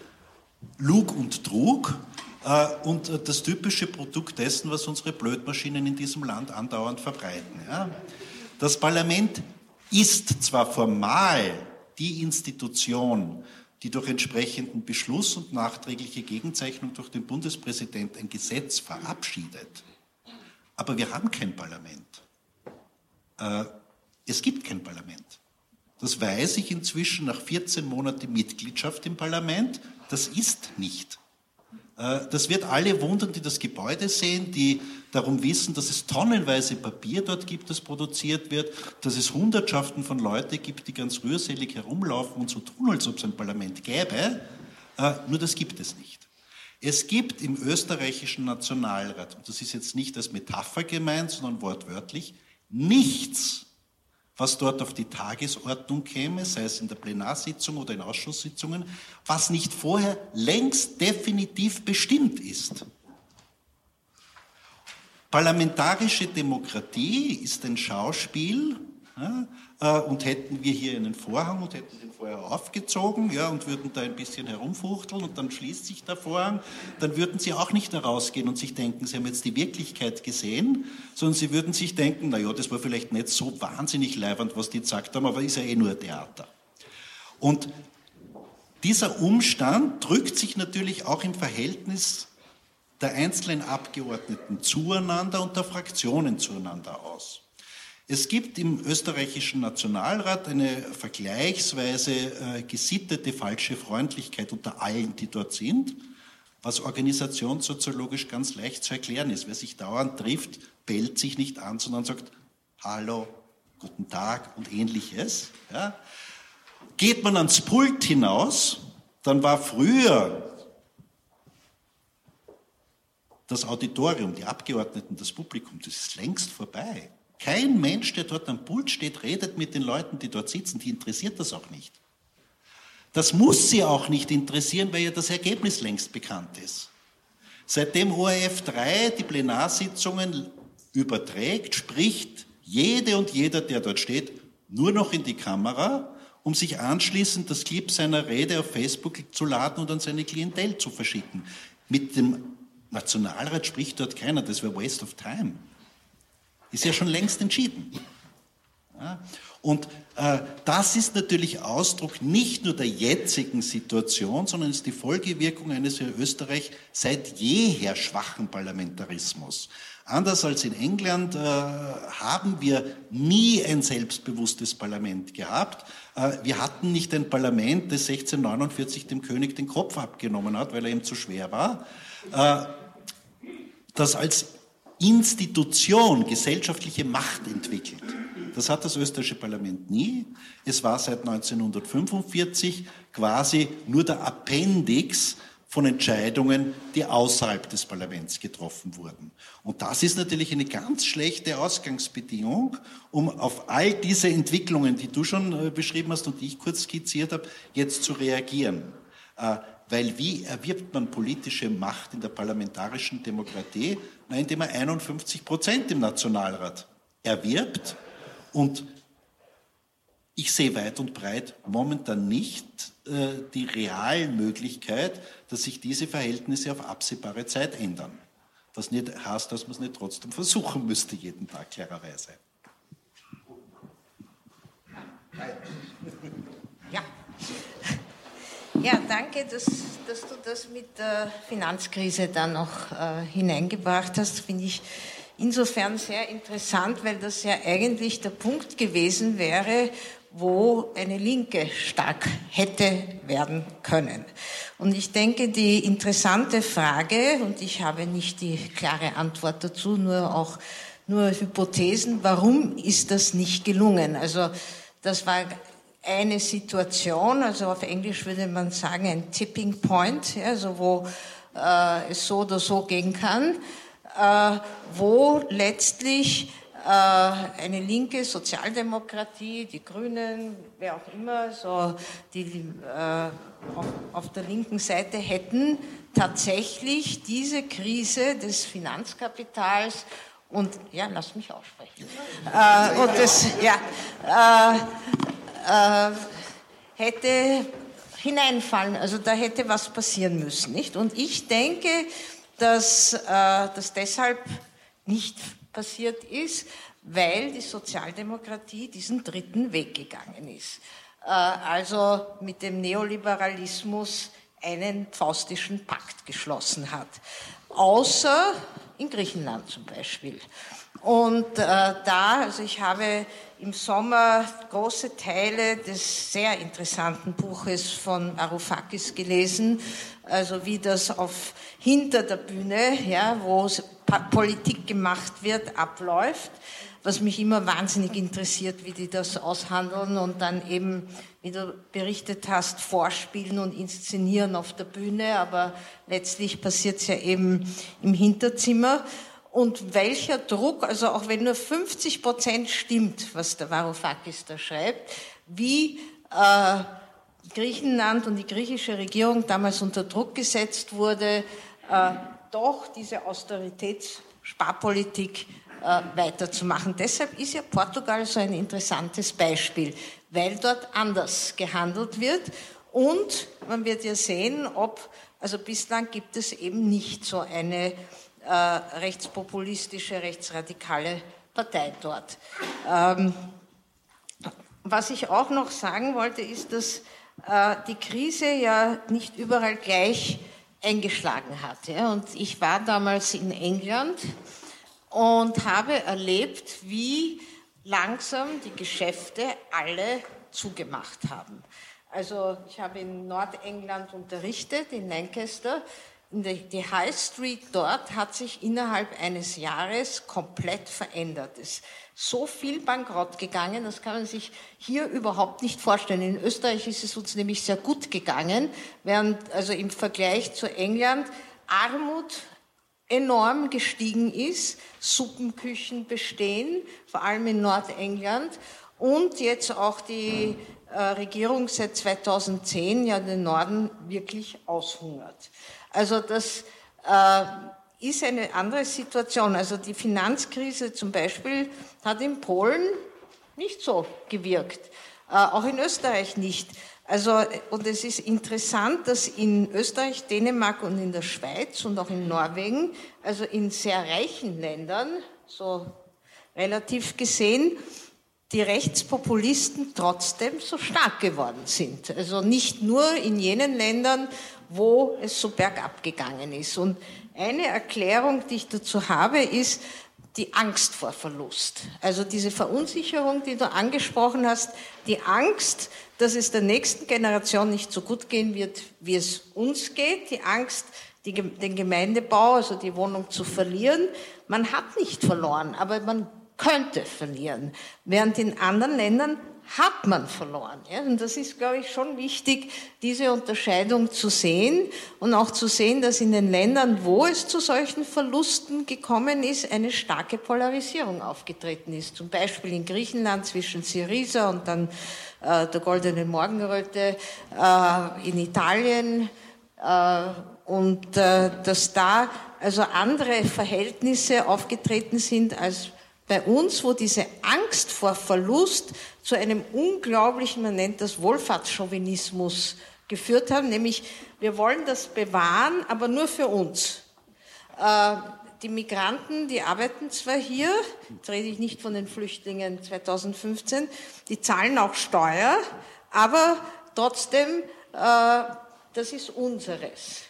Lug und Trug äh, und äh, das typische Produkt dessen, was unsere Blödmaschinen in diesem Land andauernd verbreiten. Das Parlament ist zwar formal die Institution, die durch entsprechenden Beschluss und nachträgliche Gegenzeichnung durch den Bundespräsident ein Gesetz verabschiedet, aber wir haben kein Parlament. Es gibt kein Parlament. Das weiß ich inzwischen nach 14 Monaten Mitgliedschaft im Parlament. Das ist nicht. Äh, das wird alle wundern, die das Gebäude sehen, die darum wissen, dass es tonnenweise Papier dort gibt, das produziert wird, dass es Hundertschaften von Leuten gibt, die ganz rührselig herumlaufen und so tun, als ob es ein Parlament gäbe. Äh, nur das gibt es nicht. Es gibt im österreichischen Nationalrat, und das ist jetzt nicht als Metapher gemeint, sondern wortwörtlich, nichts, was dort auf die Tagesordnung käme, sei es in der Plenarsitzung oder in Ausschusssitzungen, was nicht vorher längst definitiv bestimmt ist. Parlamentarische Demokratie ist ein Schauspiel, und hätten wir hier einen Vorhang und hätten den vorher aufgezogen ja, und würden da ein bisschen herumfuchteln und dann schließt sich der Vorhang, dann würden Sie auch nicht herausgehen und sich denken, Sie haben jetzt die Wirklichkeit gesehen, sondern Sie würden sich denken, na ja, das war vielleicht nicht so wahnsinnig leibernd, was die gesagt haben, aber ist ja eh nur Theater. Und dieser Umstand drückt sich natürlich auch im Verhältnis der einzelnen Abgeordneten zueinander und der Fraktionen zueinander aus. Es gibt im österreichischen Nationalrat eine vergleichsweise äh, gesittete falsche Freundlichkeit unter allen, die dort sind, was organisationssoziologisch ganz leicht zu erklären ist. Wer sich dauernd trifft, bellt sich nicht an, sondern sagt Hallo, guten Tag und ähnliches. Ja. Geht man ans Pult hinaus, dann war früher das Auditorium, die Abgeordneten, das Publikum, das ist längst vorbei. Kein Mensch, der dort am Pult steht, redet mit den Leuten, die dort sitzen. Die interessiert das auch nicht. Das muss sie auch nicht interessieren, weil ja das Ergebnis längst bekannt ist. Seitdem ORF 3 die Plenarsitzungen überträgt, spricht jede und jeder, der dort steht, nur noch in die Kamera, um sich anschließend das Clip seiner Rede auf Facebook zu laden und an seine Klientel zu verschicken. Mit dem Nationalrat spricht dort keiner, das wäre Waste of Time. Ist ja schon längst entschieden. Ja? Und äh, das ist natürlich Ausdruck nicht nur der jetzigen Situation, sondern ist die Folgewirkung eines in Österreich seit jeher schwachen Parlamentarismus. Anders als in England äh, haben wir nie ein selbstbewusstes Parlament gehabt. Äh, wir hatten nicht ein Parlament, das 1649 dem König den Kopf abgenommen hat, weil er ihm zu schwer war. Äh, das als Institution gesellschaftliche Macht entwickelt. Das hat das österreichische Parlament nie. Es war seit 1945 quasi nur der Appendix von Entscheidungen, die außerhalb des Parlaments getroffen wurden. Und das ist natürlich eine ganz schlechte Ausgangsbedingung, um auf all diese Entwicklungen, die du schon äh, beschrieben hast und die ich kurz skizziert habe, jetzt zu reagieren. Weil wie erwirbt man politische Macht in der parlamentarischen Demokratie? Na, indem er 51 Prozent im Nationalrat erwirbt. Und ich sehe weit und breit momentan nicht äh, die realen Möglichkeit, dass sich diese Verhältnisse auf absehbare Zeit ändern. Was nicht heißt, dass man es nicht trotzdem versuchen müsste, jeden Tag klarerweise.
Ja. Ja, danke, dass, dass, du das mit der Finanzkrise dann noch äh, hineingebracht hast. Finde ich insofern sehr interessant, weil das ja eigentlich der Punkt gewesen wäre, wo eine Linke stark hätte werden können. Und ich denke, die interessante Frage, und ich habe nicht die klare Antwort dazu, nur auch nur Hypothesen, warum ist das nicht gelungen? Also das war eine Situation, also auf Englisch würde man sagen ein Tipping Point, also wo äh, es so oder so gehen kann, äh, wo letztlich äh, eine linke Sozialdemokratie, die Grünen, wer auch immer, so die äh, auf, auf der linken Seite hätten tatsächlich diese Krise des Finanzkapitals und ja, lass mich aussprechen. Äh, und das, ja, äh, hätte hineinfallen. Also da hätte was passieren müssen, nicht? Und ich denke, dass äh, das deshalb nicht passiert ist, weil die Sozialdemokratie diesen dritten Weg gegangen ist. Äh, also mit dem Neoliberalismus einen faustischen Pakt geschlossen hat. Außer in Griechenland zum Beispiel. Und äh, da, also ich habe im Sommer große Teile des sehr interessanten Buches von Varoufakis gelesen, also wie das auf hinter der Bühne, ja, wo Politik gemacht wird, abläuft, was mich immer wahnsinnig interessiert, wie die das aushandeln und dann eben, wie du berichtet hast, vorspielen und inszenieren auf der Bühne, aber letztlich passiert es ja eben im Hinterzimmer. Und welcher Druck, also auch wenn nur 50 Prozent stimmt, was der Varoufakis da schreibt, wie äh, Griechenland und die griechische Regierung damals unter Druck gesetzt wurde, äh, doch diese Austeritätssparpolitik äh, weiterzumachen. Deshalb ist ja Portugal so ein interessantes Beispiel, weil dort anders gehandelt wird und man wird ja sehen, ob, also bislang gibt es eben nicht so eine äh, rechtspopulistische, rechtsradikale Partei dort. Ähm, was ich auch noch sagen wollte, ist, dass äh, die Krise ja nicht überall gleich eingeschlagen hat. Ja? Und ich war damals in England und habe erlebt, wie langsam die Geschäfte alle zugemacht haben. Also ich habe in Nordengland unterrichtet, in Lancaster. Die High Street dort hat sich innerhalb eines Jahres komplett verändert. Es ist so viel bankrott gegangen, das kann man sich hier überhaupt nicht vorstellen. In Österreich ist es uns nämlich sehr gut gegangen, während also im Vergleich zu England Armut enorm gestiegen ist, Suppenküchen bestehen, vor allem in Nordengland, und jetzt auch die äh, Regierung seit 2010 ja den Norden wirklich aushungert. Also das äh, ist eine andere Situation. Also die Finanzkrise zum Beispiel hat in Polen nicht so gewirkt, äh, auch in Österreich nicht. Also, und es ist interessant, dass in Österreich, Dänemark und in der Schweiz und auch in Norwegen, also in sehr reichen Ländern, so relativ gesehen, die Rechtspopulisten trotzdem so stark geworden sind. Also nicht nur in jenen Ländern, wo es so bergab gegangen ist. Und eine Erklärung, die ich dazu habe, ist, die Angst vor Verlust. Also diese Verunsicherung, die du angesprochen hast, die Angst, dass es der nächsten Generation nicht so gut gehen wird, wie es uns geht, die Angst, die, den Gemeindebau, also die Wohnung zu verlieren. Man hat nicht verloren, aber man könnte verlieren. Während in anderen Ländern hat man verloren. Ja? Und das ist, glaube ich, schon wichtig, diese Unterscheidung zu sehen und auch zu sehen, dass in den Ländern, wo es zu solchen Verlusten gekommen ist, eine starke Polarisierung aufgetreten ist. Zum Beispiel in Griechenland zwischen Syriza und dann äh, der goldenen Morgenröte, äh, in Italien äh, und äh, dass da also andere Verhältnisse aufgetreten sind als bei uns, wo diese Angst vor Verlust zu einem unglaublichen, man nennt das Wohlfahrtschauvinismus geführt haben, nämlich wir wollen das bewahren, aber nur für uns. Äh, die Migranten, die arbeiten zwar hier, jetzt rede ich nicht von den Flüchtlingen 2015, die zahlen auch Steuer, aber trotzdem, äh, das ist unseres.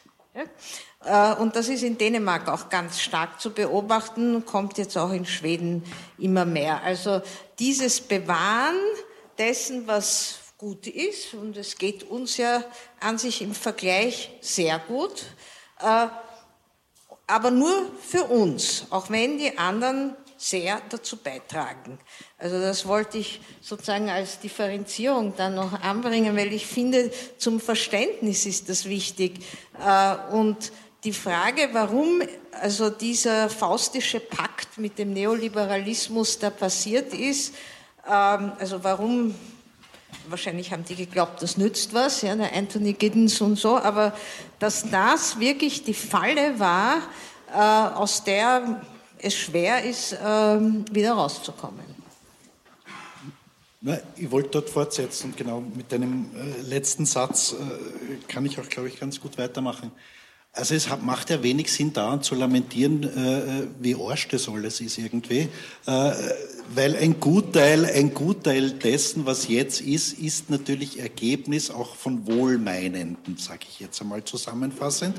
Äh, und das ist in Dänemark auch ganz stark zu beobachten, kommt jetzt auch in Schweden immer mehr. Also dieses Bewahren dessen, was gut ist, und es geht uns ja an sich im Vergleich sehr gut, äh, aber nur für uns, auch wenn die anderen sehr dazu beitragen. Also das wollte ich sozusagen als Differenzierung dann noch anbringen, weil ich finde, zum Verständnis ist das wichtig. Äh, und die Frage, warum also dieser faustische Pakt mit dem Neoliberalismus da passiert ist, ähm, also warum, wahrscheinlich haben die geglaubt, das nützt was, ja, der Anthony Giddens und so, aber dass das wirklich die Falle war, äh, aus der es schwer ist, ähm, wieder rauszukommen.
Ich wollte dort fortsetzen und genau mit deinem äh, letzten Satz äh, kann ich auch, glaube ich, ganz gut weitermachen. Also es macht ja wenig Sinn, da zu lamentieren, äh, wie arsch das alles ist irgendwie, äh, weil ein Gutteil, ein Gutteil dessen, was jetzt ist, ist natürlich Ergebnis auch von Wohlmeinenden, sage ich jetzt einmal zusammenfassend.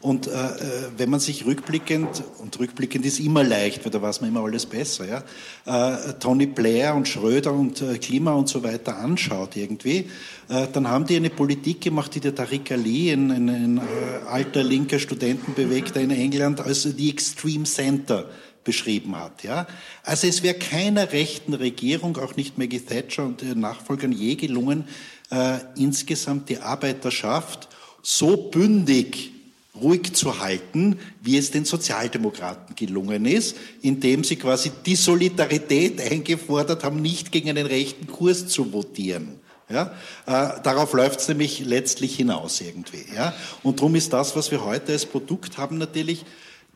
Und äh, äh, wenn man sich rückblickend, und rückblickend ist immer leicht, weil da weiß man immer alles besser, ja, äh, Tony Blair und Schröder und äh, Klima und so weiter anschaut irgendwie, äh, dann haben die eine Politik gemacht, die der Tariq Ali, ein, ein, ein äh, alter linker Studentenbewegter in England, als die Extreme Center beschrieben hat. Ja? Also es wäre keiner rechten Regierung, auch nicht Maggie Thatcher und ihren Nachfolgern je gelungen, insgesamt die Arbeiterschaft so bündig ruhig zu halten, wie es den Sozialdemokraten gelungen ist, indem sie quasi die Solidarität eingefordert haben, nicht gegen einen rechten Kurs zu votieren. Ja, äh, darauf läuft es nämlich letztlich hinaus irgendwie. Ja? Und darum ist das, was wir heute als Produkt haben, natürlich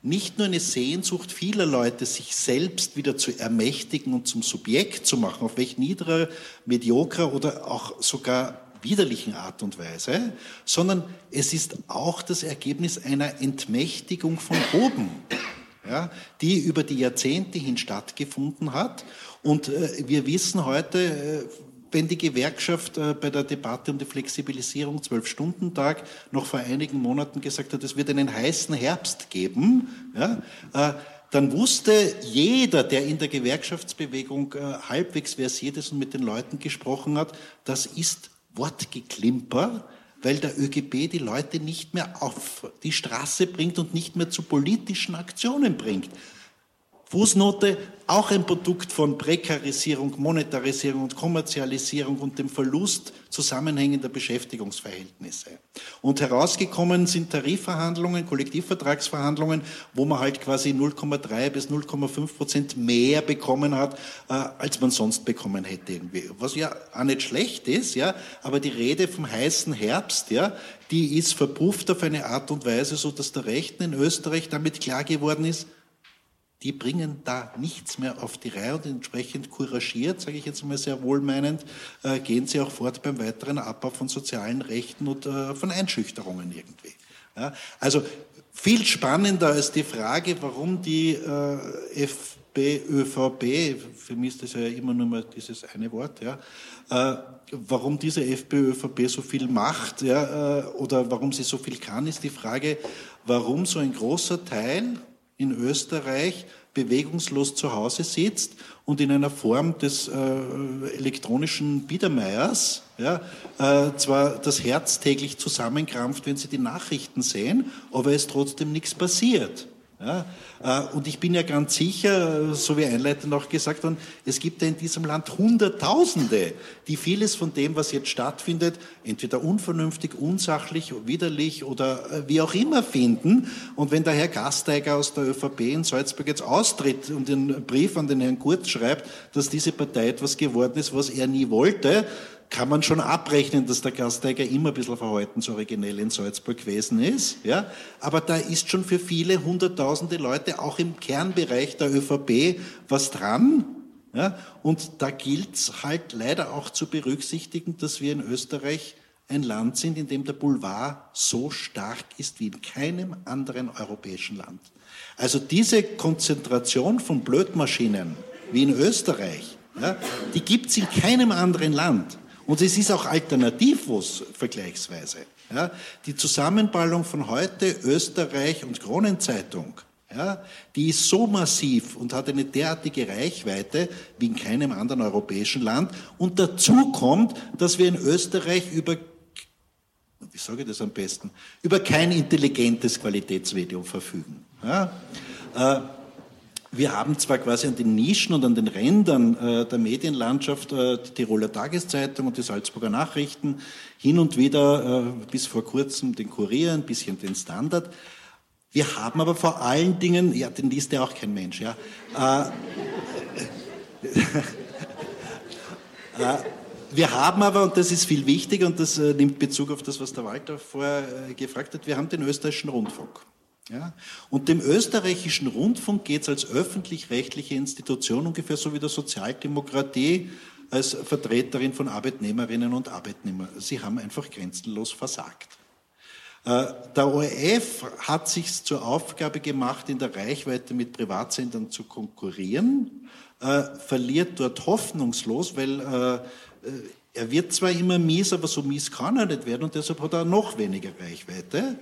nicht nur eine Sehnsucht vieler Leute, sich selbst wieder zu ermächtigen und zum Subjekt zu machen, auf welch niederer, mediokrer oder auch sogar widerlichen Art und Weise, sondern es ist auch das Ergebnis einer Entmächtigung von oben, ja, die über die Jahrzehnte hin stattgefunden hat. Und äh, wir wissen heute, äh, wenn die Gewerkschaft äh, bei der Debatte um die Flexibilisierung Zwölf-Stunden-Tag noch vor einigen Monaten gesagt hat, es wird einen heißen Herbst geben, ja, äh, dann wusste jeder, der in der Gewerkschaftsbewegung äh, halbwegs versiert ist und mit den Leuten gesprochen hat, das ist Wortgeklimper, weil der ÖGB die Leute nicht mehr auf die Straße bringt und nicht mehr zu politischen Aktionen bringt. Fußnote, auch ein Produkt von Prekarisierung, Monetarisierung und Kommerzialisierung und dem Verlust zusammenhängender Beschäftigungsverhältnisse. Und herausgekommen sind Tarifverhandlungen, Kollektivvertragsverhandlungen, wo man halt quasi 0,3 bis 0,5 Prozent mehr bekommen hat, äh, als man sonst bekommen hätte irgendwie. Was ja auch nicht schlecht ist, ja, aber die Rede vom heißen Herbst, ja, die ist verpufft auf eine Art und Weise, so dass der Rechten in Österreich damit klar geworden ist, die bringen da nichts mehr auf die Reihe und entsprechend couragiert, sage ich jetzt mal sehr wohlmeinend, äh, gehen sie auch fort beim weiteren Abbau von sozialen Rechten und äh, von Einschüchterungen irgendwie. Ja, also viel spannender als die Frage, warum die äh, FPÖVP, für mich ist das ja immer nur mal dieses eine Wort, ja, äh, warum diese FPÖVP so viel macht ja, äh, oder warum sie so viel kann, ist die Frage, warum so ein großer Teil in Österreich bewegungslos zu Hause sitzt und in einer Form des äh, elektronischen Biedermeiers ja, äh, zwar das Herz täglich zusammenkrampft, wenn sie die Nachrichten sehen, aber es trotzdem nichts passiert. Ja? Äh, und ich bin ja ganz sicher, so wie einleitend auch gesagt worden, es gibt ja in diesem Land Hunderttausende, die vieles von dem, was jetzt stattfindet, entweder unvernünftig, unsachlich, widerlich oder äh, wie auch immer finden. Und wenn der Herr Gasteiger aus der ÖVP in Salzburg jetzt austritt und den Brief an den Herrn Kurz schreibt, dass diese Partei etwas geworden ist, was er nie wollte, kann man schon abrechnen, dass der Gasteiger immer ein bisschen verhaltensoriginell in Salzburg gewesen ist. Ja? Aber da ist schon für viele hunderttausende Leute auch im Kernbereich der ÖVP was dran. Ja? Und da gilt es halt leider auch zu berücksichtigen, dass wir in Österreich ein Land sind, in dem der Boulevard so stark ist wie in keinem anderen europäischen Land. Also diese Konzentration von Blödmaschinen wie in Österreich, ja, die gibt es in keinem anderen Land. Und es ist auch alternativlos vergleichsweise. Ja, die Zusammenballung von heute Österreich und Kronenzeitung, ja, die ist so massiv und hat eine derartige Reichweite wie in keinem anderen europäischen Land. Und dazu kommt, dass wir in Österreich über, wie sage ich das am besten, über kein intelligentes Qualitätsmedium verfügen. Ja, äh, wir haben zwar quasi an den Nischen und an den Rändern äh, der Medienlandschaft äh, die Tiroler Tageszeitung und die Salzburger Nachrichten, hin und wieder äh, bis vor kurzem den Kurier, ein bisschen den Standard. Wir haben aber vor allen Dingen, ja, den liest ja auch kein Mensch, ja. Äh, äh, wir haben aber, und das ist viel wichtiger, und das äh, nimmt Bezug auf das, was der Walter vorher gefragt hat, wir haben den österreichischen Rundfunk. Ja? Und dem österreichischen Rundfunk geht es als öffentlich-rechtliche Institution ungefähr so wie der Sozialdemokratie als Vertreterin von Arbeitnehmerinnen und Arbeitnehmern. Sie haben einfach grenzenlos versagt. Äh, der ORF hat sich zur Aufgabe gemacht, in der Reichweite mit Privatsendern zu konkurrieren, äh, verliert dort hoffnungslos, weil äh, er wird zwar immer mies, aber so mies kann er nicht werden und deshalb hat er noch weniger Reichweite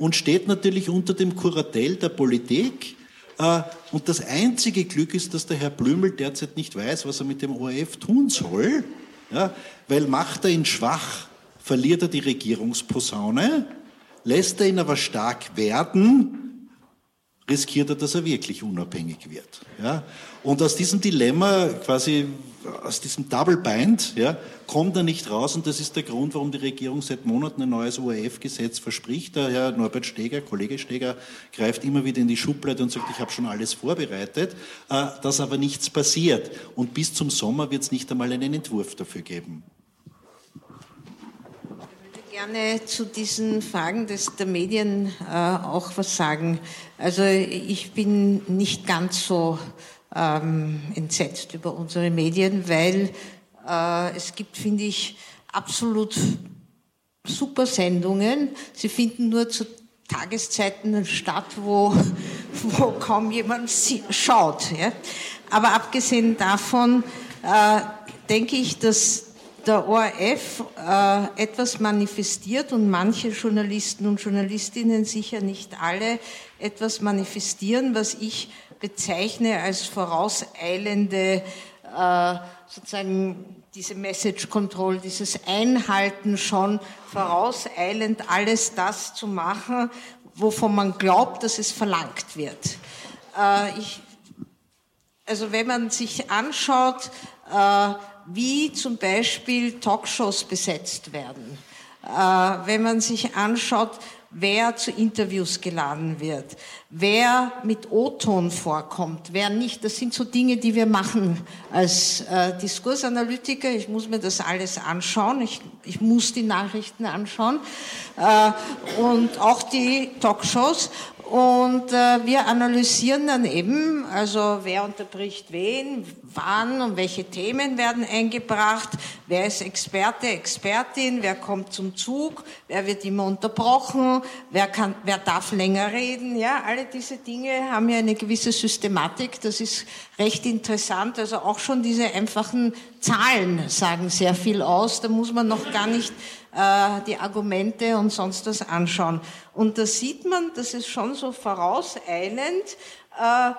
und steht natürlich unter dem Kuratell der Politik. Äh, und das einzige Glück ist, dass der Herr Blümel derzeit nicht weiß, was er mit dem ORF tun soll, ja, weil macht er ihn schwach, verliert er die Regierungsposaune, lässt er ihn aber stark werden, riskiert er, dass er wirklich unabhängig wird. Ja? Und aus diesem Dilemma, quasi aus diesem Double Bind, ja, kommt er nicht raus und das ist der Grund, warum die Regierung seit Monaten ein neues ORF-Gesetz verspricht. Der Herr Norbert Steger, Kollege Steger, greift immer wieder in die Schublade und sagt, ich habe schon alles vorbereitet, äh, dass aber nichts passiert. Und bis zum Sommer wird es nicht einmal einen Entwurf dafür geben
gerne zu diesen Fragen des, der Medien äh, auch was sagen. Also ich bin nicht ganz so ähm, entsetzt über unsere Medien, weil äh, es gibt, finde ich, absolut super Sendungen. Sie finden nur zu Tageszeiten statt, wo, wo kaum jemand schaut. Ja? Aber abgesehen davon äh, denke ich, dass der ORF äh, etwas manifestiert und manche Journalisten und Journalistinnen, sicher nicht alle, etwas manifestieren, was ich bezeichne als vorauseilende, äh, sozusagen diese Message Control, dieses Einhalten schon vorauseilend, alles das zu machen, wovon man glaubt, dass es verlangt wird. Äh, ich, also wenn man sich anschaut, äh, wie zum Beispiel Talkshows besetzt werden. Äh, wenn man sich anschaut, wer zu Interviews geladen wird, wer mit O-Ton vorkommt, wer nicht. Das sind so Dinge, die wir machen als äh, Diskursanalytiker. Ich muss mir das alles anschauen. Ich, ich muss die Nachrichten anschauen äh, und auch die Talkshows. Und äh, wir analysieren dann eben, also wer unterbricht wen, wann und welche Themen werden eingebracht, wer ist Experte, Expertin, wer kommt zum Zug, wer wird immer unterbrochen, wer, kann, wer darf länger reden. Ja, alle diese Dinge haben ja eine gewisse Systematik. Das ist recht interessant. Also auch schon diese einfachen Zahlen sagen sehr viel aus. Da muss man noch gar nicht die Argumente und sonst was anschauen. Und da sieht man, dass es schon so vorauseilend äh,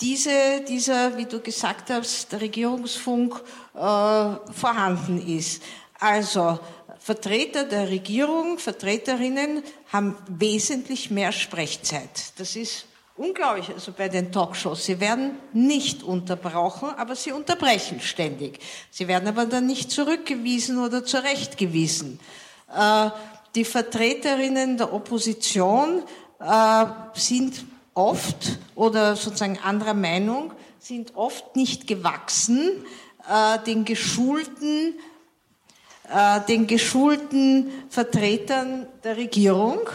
diese, dieser, wie du gesagt hast, der Regierungsfunk äh, vorhanden ist. Also Vertreter der Regierung, Vertreterinnen haben wesentlich mehr Sprechzeit. Das ist unglaublich, also bei den Talkshows. Sie werden nicht unterbrochen, aber sie unterbrechen ständig. Sie werden aber dann nicht zurückgewiesen oder zurechtgewiesen. Äh, die Vertreterinnen der Opposition äh, sind oft oder sozusagen anderer Meinung, sind oft nicht gewachsen äh, den geschulten den geschulten Vertretern der Regierung.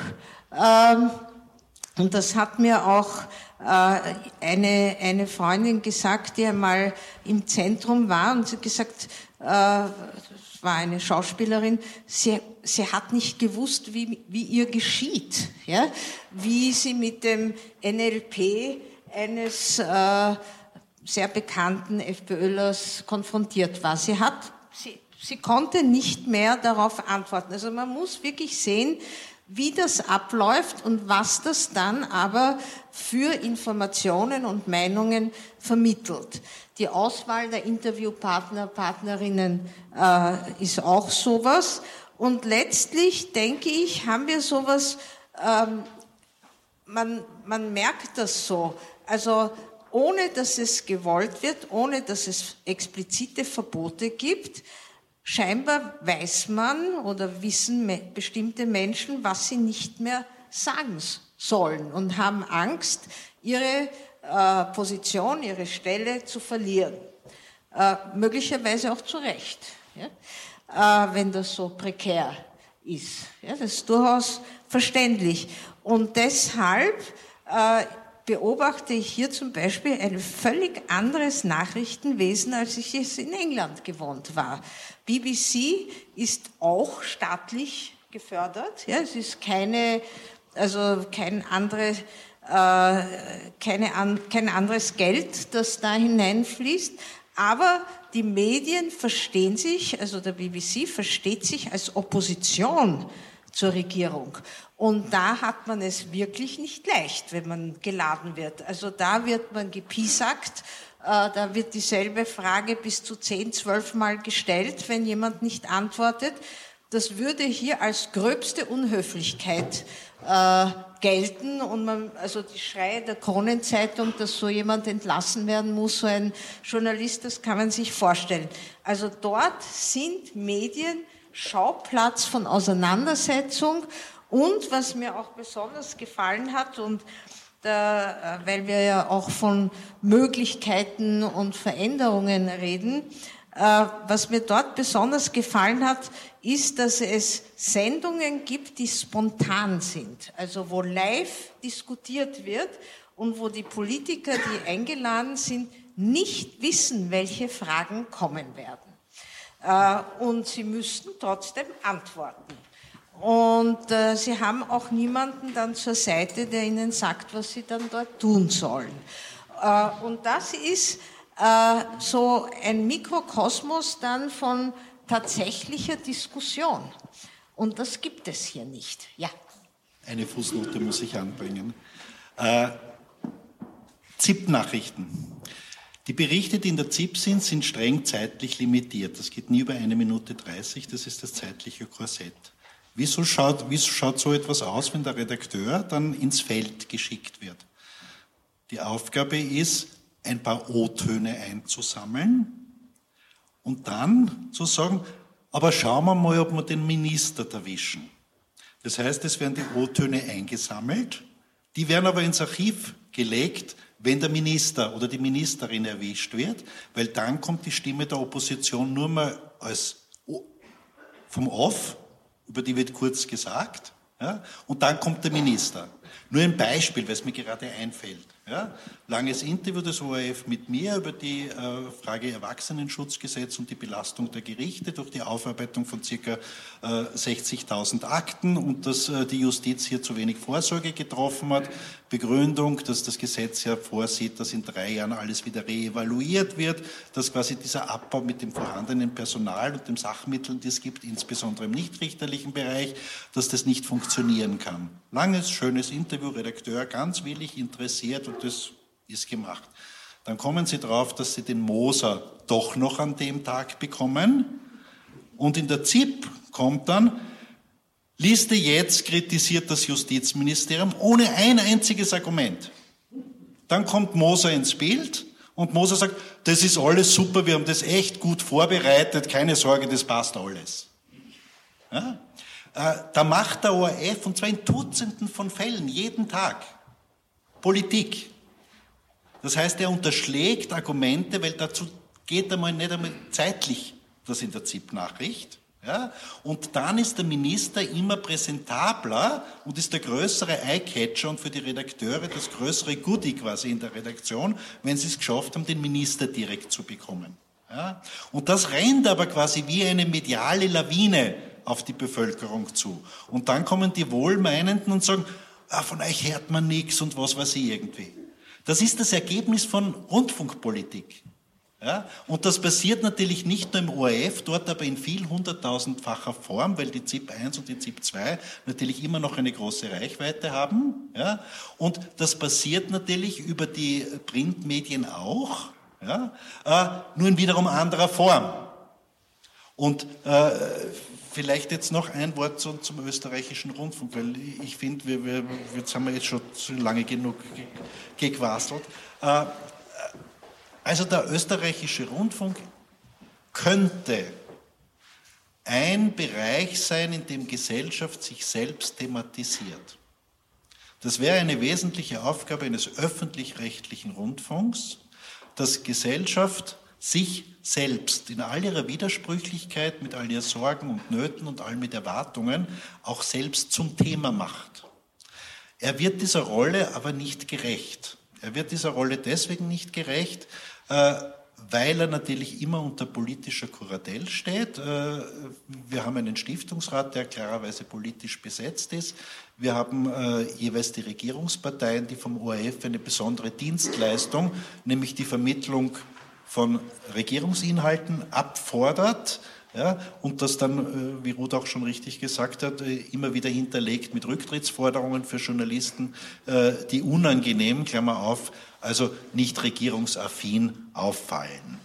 Und das hat mir auch äh, eine, eine Freundin gesagt, die einmal im Zentrum war und sie hat gesagt, äh, es war eine Schauspielerin, sie, sie hat nicht gewusst, wie, wie ihr geschieht, ja? wie sie mit dem NLP eines äh, sehr bekannten FPÖlers konfrontiert war. Sie hat, sie, sie konnte nicht mehr darauf antworten. Also man muss wirklich sehen, wie das abläuft und was das dann aber für Informationen und Meinungen vermittelt. Die Auswahl der Interviewpartner, Partnerinnen äh, ist auch sowas. Und letztlich, denke ich, haben wir sowas, ähm, man, man merkt das so. Also ohne dass es gewollt wird, ohne dass es explizite Verbote gibt, Scheinbar weiß man oder wissen bestimmte Menschen, was sie nicht mehr sagen sollen und haben Angst, ihre äh, Position, ihre Stelle zu verlieren. Äh, möglicherweise auch zu Recht, ja? äh, wenn das so prekär ist. Ja, das ist durchaus verständlich. Und deshalb äh, beobachte ich hier zum Beispiel ein völlig anderes Nachrichtenwesen, als ich es in England gewohnt war. BBC ist auch staatlich gefördert. Ja, es ist keine, also kein andere, äh, keine an, kein anderes Geld, das da hineinfließt. Aber die Medien verstehen sich, also der BBC versteht sich als Opposition zur Regierung. Und da hat man es wirklich nicht leicht, wenn man geladen wird. Also da wird man gepiesackt, da wird dieselbe Frage bis zu zehn, zwölf Mal gestellt, wenn jemand nicht antwortet. das würde hier als gröbste Unhöflichkeit äh, gelten und man, also die Schreie der Kronenzeitung, dass so jemand entlassen werden muss, so ein Journalist, das kann man sich vorstellen. Also dort sind Medien Schauplatz von Auseinandersetzung und was mir auch besonders gefallen hat und äh, weil wir ja auch von Möglichkeiten und Veränderungen reden, äh, was mir dort besonders gefallen hat, ist, dass es Sendungen gibt, die spontan sind, also wo live diskutiert wird und wo die Politiker, die eingeladen sind, nicht wissen, welche Fragen kommen werden. Äh, und sie müssten trotzdem antworten. Und äh, sie haben auch niemanden dann zur Seite, der ihnen sagt, was sie dann dort tun sollen. und das ist äh, so ein Mikrokosmos dann von tatsächlicher Diskussion. Und das gibt es hier nicht. Ja.
Eine Fußnote muss ich anbringen. Äh, ZIP-Nachrichten. Die Berichte, die in der ZIP sind, sind streng zeitlich limitiert. Das geht nie über eine Minute 30, das ist das zeitliche Korsett. Wieso schaut, wieso schaut so etwas aus, wenn der Redakteur dann ins Feld geschickt wird? Die Aufgabe ist, ein paar O-Töne einzusammeln und dann zu sagen, aber schauen wir mal, ob wir den Minister erwischen. Das heißt, es werden die O-Töne eingesammelt, die werden aber ins Archiv gelegt, wenn der Minister oder die Ministerin erwischt wird, weil dann kommt die Stimme der Opposition nur mal als vom Off, über die wird kurz gesagt, ja, und dann kommt der Minister. Nur ein Beispiel, weil es mir gerade einfällt. Ja, langes Interview des ORF mit mir über die äh, Frage Erwachsenenschutzgesetz und die Belastung der Gerichte durch die Aufarbeitung von circa äh, 60.000 Akten und dass äh, die Justiz hier zu wenig Vorsorge getroffen hat. Begründung, dass das Gesetz ja vorsieht, dass in drei Jahren alles wieder reevaluiert wird, dass quasi dieser Abbau mit dem vorhandenen Personal und den Sachmitteln, die es gibt, insbesondere im nichtrichterlichen Bereich, dass das nicht funktionieren kann. Langes, schönes Interview, Redakteur ganz willig interessiert und das ist gemacht. Dann kommen sie drauf, dass sie den Moser doch noch an dem Tag bekommen. Und in der ZIP kommt dann, Liste jetzt kritisiert das Justizministerium ohne ein einziges Argument. Dann kommt Moser ins Bild und Moser sagt, das ist alles super, wir haben das echt gut vorbereitet, keine Sorge, das passt alles. Ja? Äh, da macht der ORF, und zwar in Dutzenden von Fällen, jeden Tag, Politik. Das heißt, er unterschlägt Argumente, weil dazu geht einmal nicht einmal zeitlich das in der ZIP-Nachricht. Ja? Und dann ist der Minister immer präsentabler und ist der größere Eyecatcher und für die Redakteure das größere Goodie quasi in der Redaktion, wenn sie es geschafft haben, den Minister direkt zu bekommen. Ja? Und das rennt aber quasi wie eine mediale Lawine auf die Bevölkerung zu. Und dann kommen die Wohlmeinenden und sagen, ah, von euch hört man nichts und was weiß ich irgendwie. Das ist das Ergebnis von Rundfunkpolitik. Ja? Und das passiert natürlich nicht nur im ORF, dort aber in viel hunderttausendfacher Form, weil die ZIP 1 und die ZIP 2 natürlich immer noch eine große Reichweite haben. Ja? Und das passiert natürlich über die Printmedien auch, ja? Äh, nur in wiederum anderer Form. Und äh, Vielleicht jetzt noch ein Wort zum, zum österreichischen Rundfunk, weil ich finde, wir, wir, jetzt haben wir jetzt schon zu lange genug gequastelt. Äh, also der österreichische Rundfunk könnte ein Bereich sein, in dem Gesellschaft sich selbst thematisiert. Das wäre eine wesentliche Aufgabe eines öffentlich-rechtlichen Rundfunks, dass Gesellschaft sich selbst in all ihrer Widersprüchlichkeit, mit all ihren Sorgen und Nöten und all mit Erwartungen auch selbst zum Thema macht. Er wird dieser Rolle aber nicht gerecht. Er wird dieser Rolle deswegen nicht gerecht, äh, weil er natürlich immer unter politischer Kuratell steht. Äh, wir haben einen Stiftungsrat, der klarerweise politisch besetzt ist. Wir haben äh, jeweils die Regierungsparteien, die vom ORF eine besondere Dienstleistung, nämlich die Vermittlung von Regierungsinhalten abfordert ja, und das dann, äh, wie Ruth auch schon richtig gesagt hat, äh, immer wieder hinterlegt mit Rücktrittsforderungen für Journalisten, äh, die unangenehm, Klammer auf, also nicht regierungsaffin auffallen.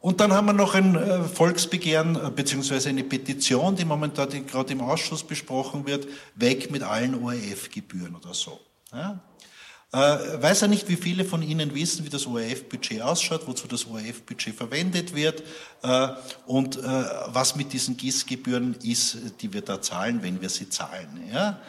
Und dann haben wir noch ein Volksbegehren beziehungsweise eine Petition, die momentan gerade im Ausschuss besprochen wird, weg mit allen ORF-Gebühren oder so. Ja? Äh, weiß ja nicht, wie viele von Ihnen wissen, wie das ORF-Budget ausschaut, wozu das ORF-Budget verwendet wird äh, und äh, was mit diesen GIS-Gebühren ist, die wir da zahlen, wenn wir sie zahlen. Ja?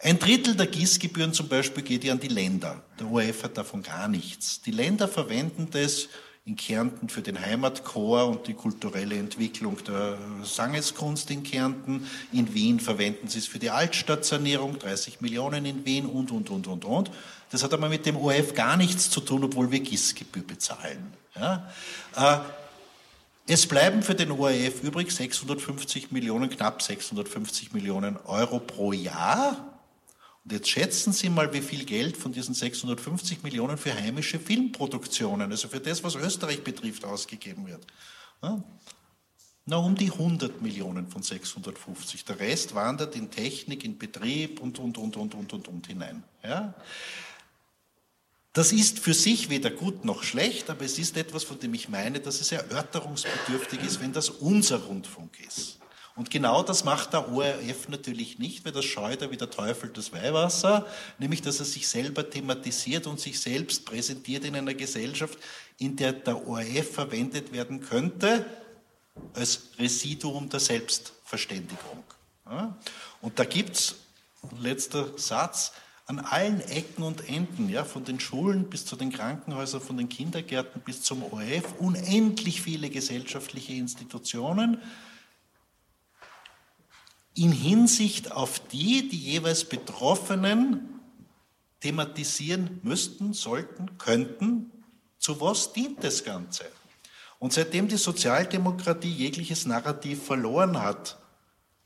Ein Drittel der GIS-Gebühren zum Beispiel geht ja an die Länder. Der ORF hat davon gar nichts. Die Länder verwenden das in Kärnten für den Heimatchor und die kulturelle Entwicklung der Sangeskunst in Kärnten. In Wien verwenden sie es für die Altstadtsanierung, 30 Millionen in Wien und, und, und, und, und. Das hat aber mit dem ORF gar nichts zu tun, obwohl wir GIS-Gebühr bezahlen. Ja? Äh, es bleiben für den ORF übrig 650 Millionen, knapp 650 Millionen Euro pro Jahr. Und jetzt schätzen Sie mal, wie viel Geld von diesen 650 Millionen für heimische Filmproduktionen, also für das, was Österreich betrifft, ausgegeben wird. Ja? Na, um die 100 Millionen von 650. Der Rest wandert in Technik, in Betrieb und, und, und, und, und, und, und hinein. Ja? Das ist für sich weder gut noch schlecht, aber es ist etwas, von dem ich meine, dass es erörterungsbedürftig ist, wenn das unser Rundfunk ist. Und genau das macht der ORF natürlich nicht, weil das scheut er wie der Teufel das Weihwasser, nämlich dass er sich selber thematisiert und sich selbst präsentiert in einer Gesellschaft, in der der ORF verwendet werden könnte als Residuum der Selbstverständigung. Und da gibt es, letzter Satz, an allen Ecken und Enden, ja, von den Schulen bis zu den Krankenhäusern, von den Kindergärten bis zum ORF, unendlich viele gesellschaftliche Institutionen, in Hinsicht auf die, die jeweils Betroffenen thematisieren müssten, sollten, könnten, zu was dient das Ganze? Und seitdem die Sozialdemokratie jegliches Narrativ verloren hat,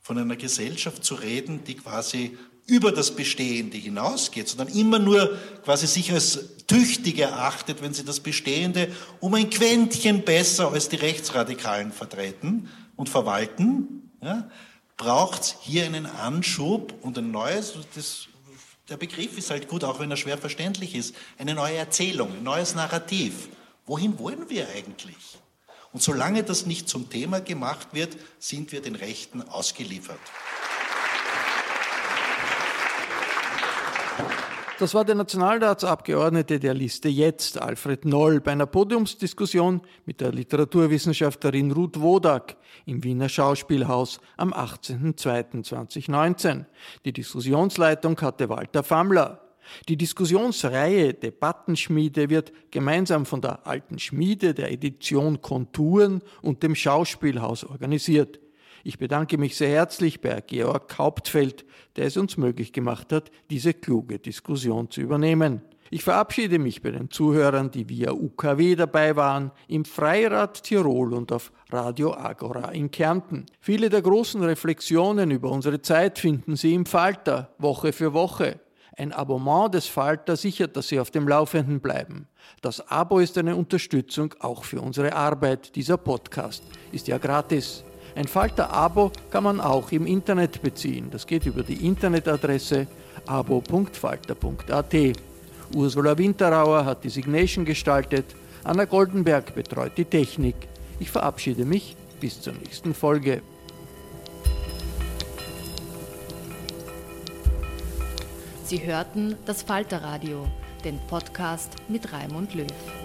von einer Gesellschaft zu reden, die quasi über das Bestehende hinausgeht, sondern immer nur quasi sich als tüchtig erachtet, wenn sie das Bestehende um ein Quäntchen besser als die Rechtsradikalen vertreten und verwalten, ja, braucht hier einen Anschub und ein neues, das, der Begriff ist halt gut, auch wenn er schwer verständlich ist, eine neue Erzählung, ein neues Narrativ. Wohin wollen wir eigentlich? Und solange das nicht zum Thema gemacht wird, sind wir den Rechten ausgeliefert.
Das war der Nationalratsabgeordnete der Liste Jetzt, Alfred Noll, bei einer Podiumsdiskussion mit der Literaturwissenschaftlerin Ruth Wodak im Wiener Schauspielhaus am 18.02.2019. Die Diskussionsleitung hatte Walter Fammler. Die Diskussionsreihe Debattenschmiede wird gemeinsam von der Alten Schmiede der Edition Konturen und dem Schauspielhaus organisiert. Ich bedanke mich sehr herzlich bei Georg Hauptfeld, der es uns möglich gemacht hat, diese kluge Diskussion zu übernehmen. Ich verabschiede mich bei den Zuhörern, die via UKW dabei waren, im Freirad Tirol und auf Radio Agora in Kärnten. Viele der großen Reflexionen über unsere Zeit finden Sie im Falter, Woche für Woche. Ein Abonnement des Falter sichert, dass Sie auf dem Laufenden bleiben. Das Abo ist eine Unterstützung auch für unsere Arbeit. Dieser Podcast ist ja gratis. Ein Falter-Abo kann man auch im Internet beziehen. Das geht über die Internetadresse abo.falter.at. Ursula Winterauer hat die Signation gestaltet, Anna Goldenberg betreut die Technik. Ich verabschiede mich bis zur nächsten Folge.
Sie hörten das Falterradio, den Podcast mit Raimund Löw.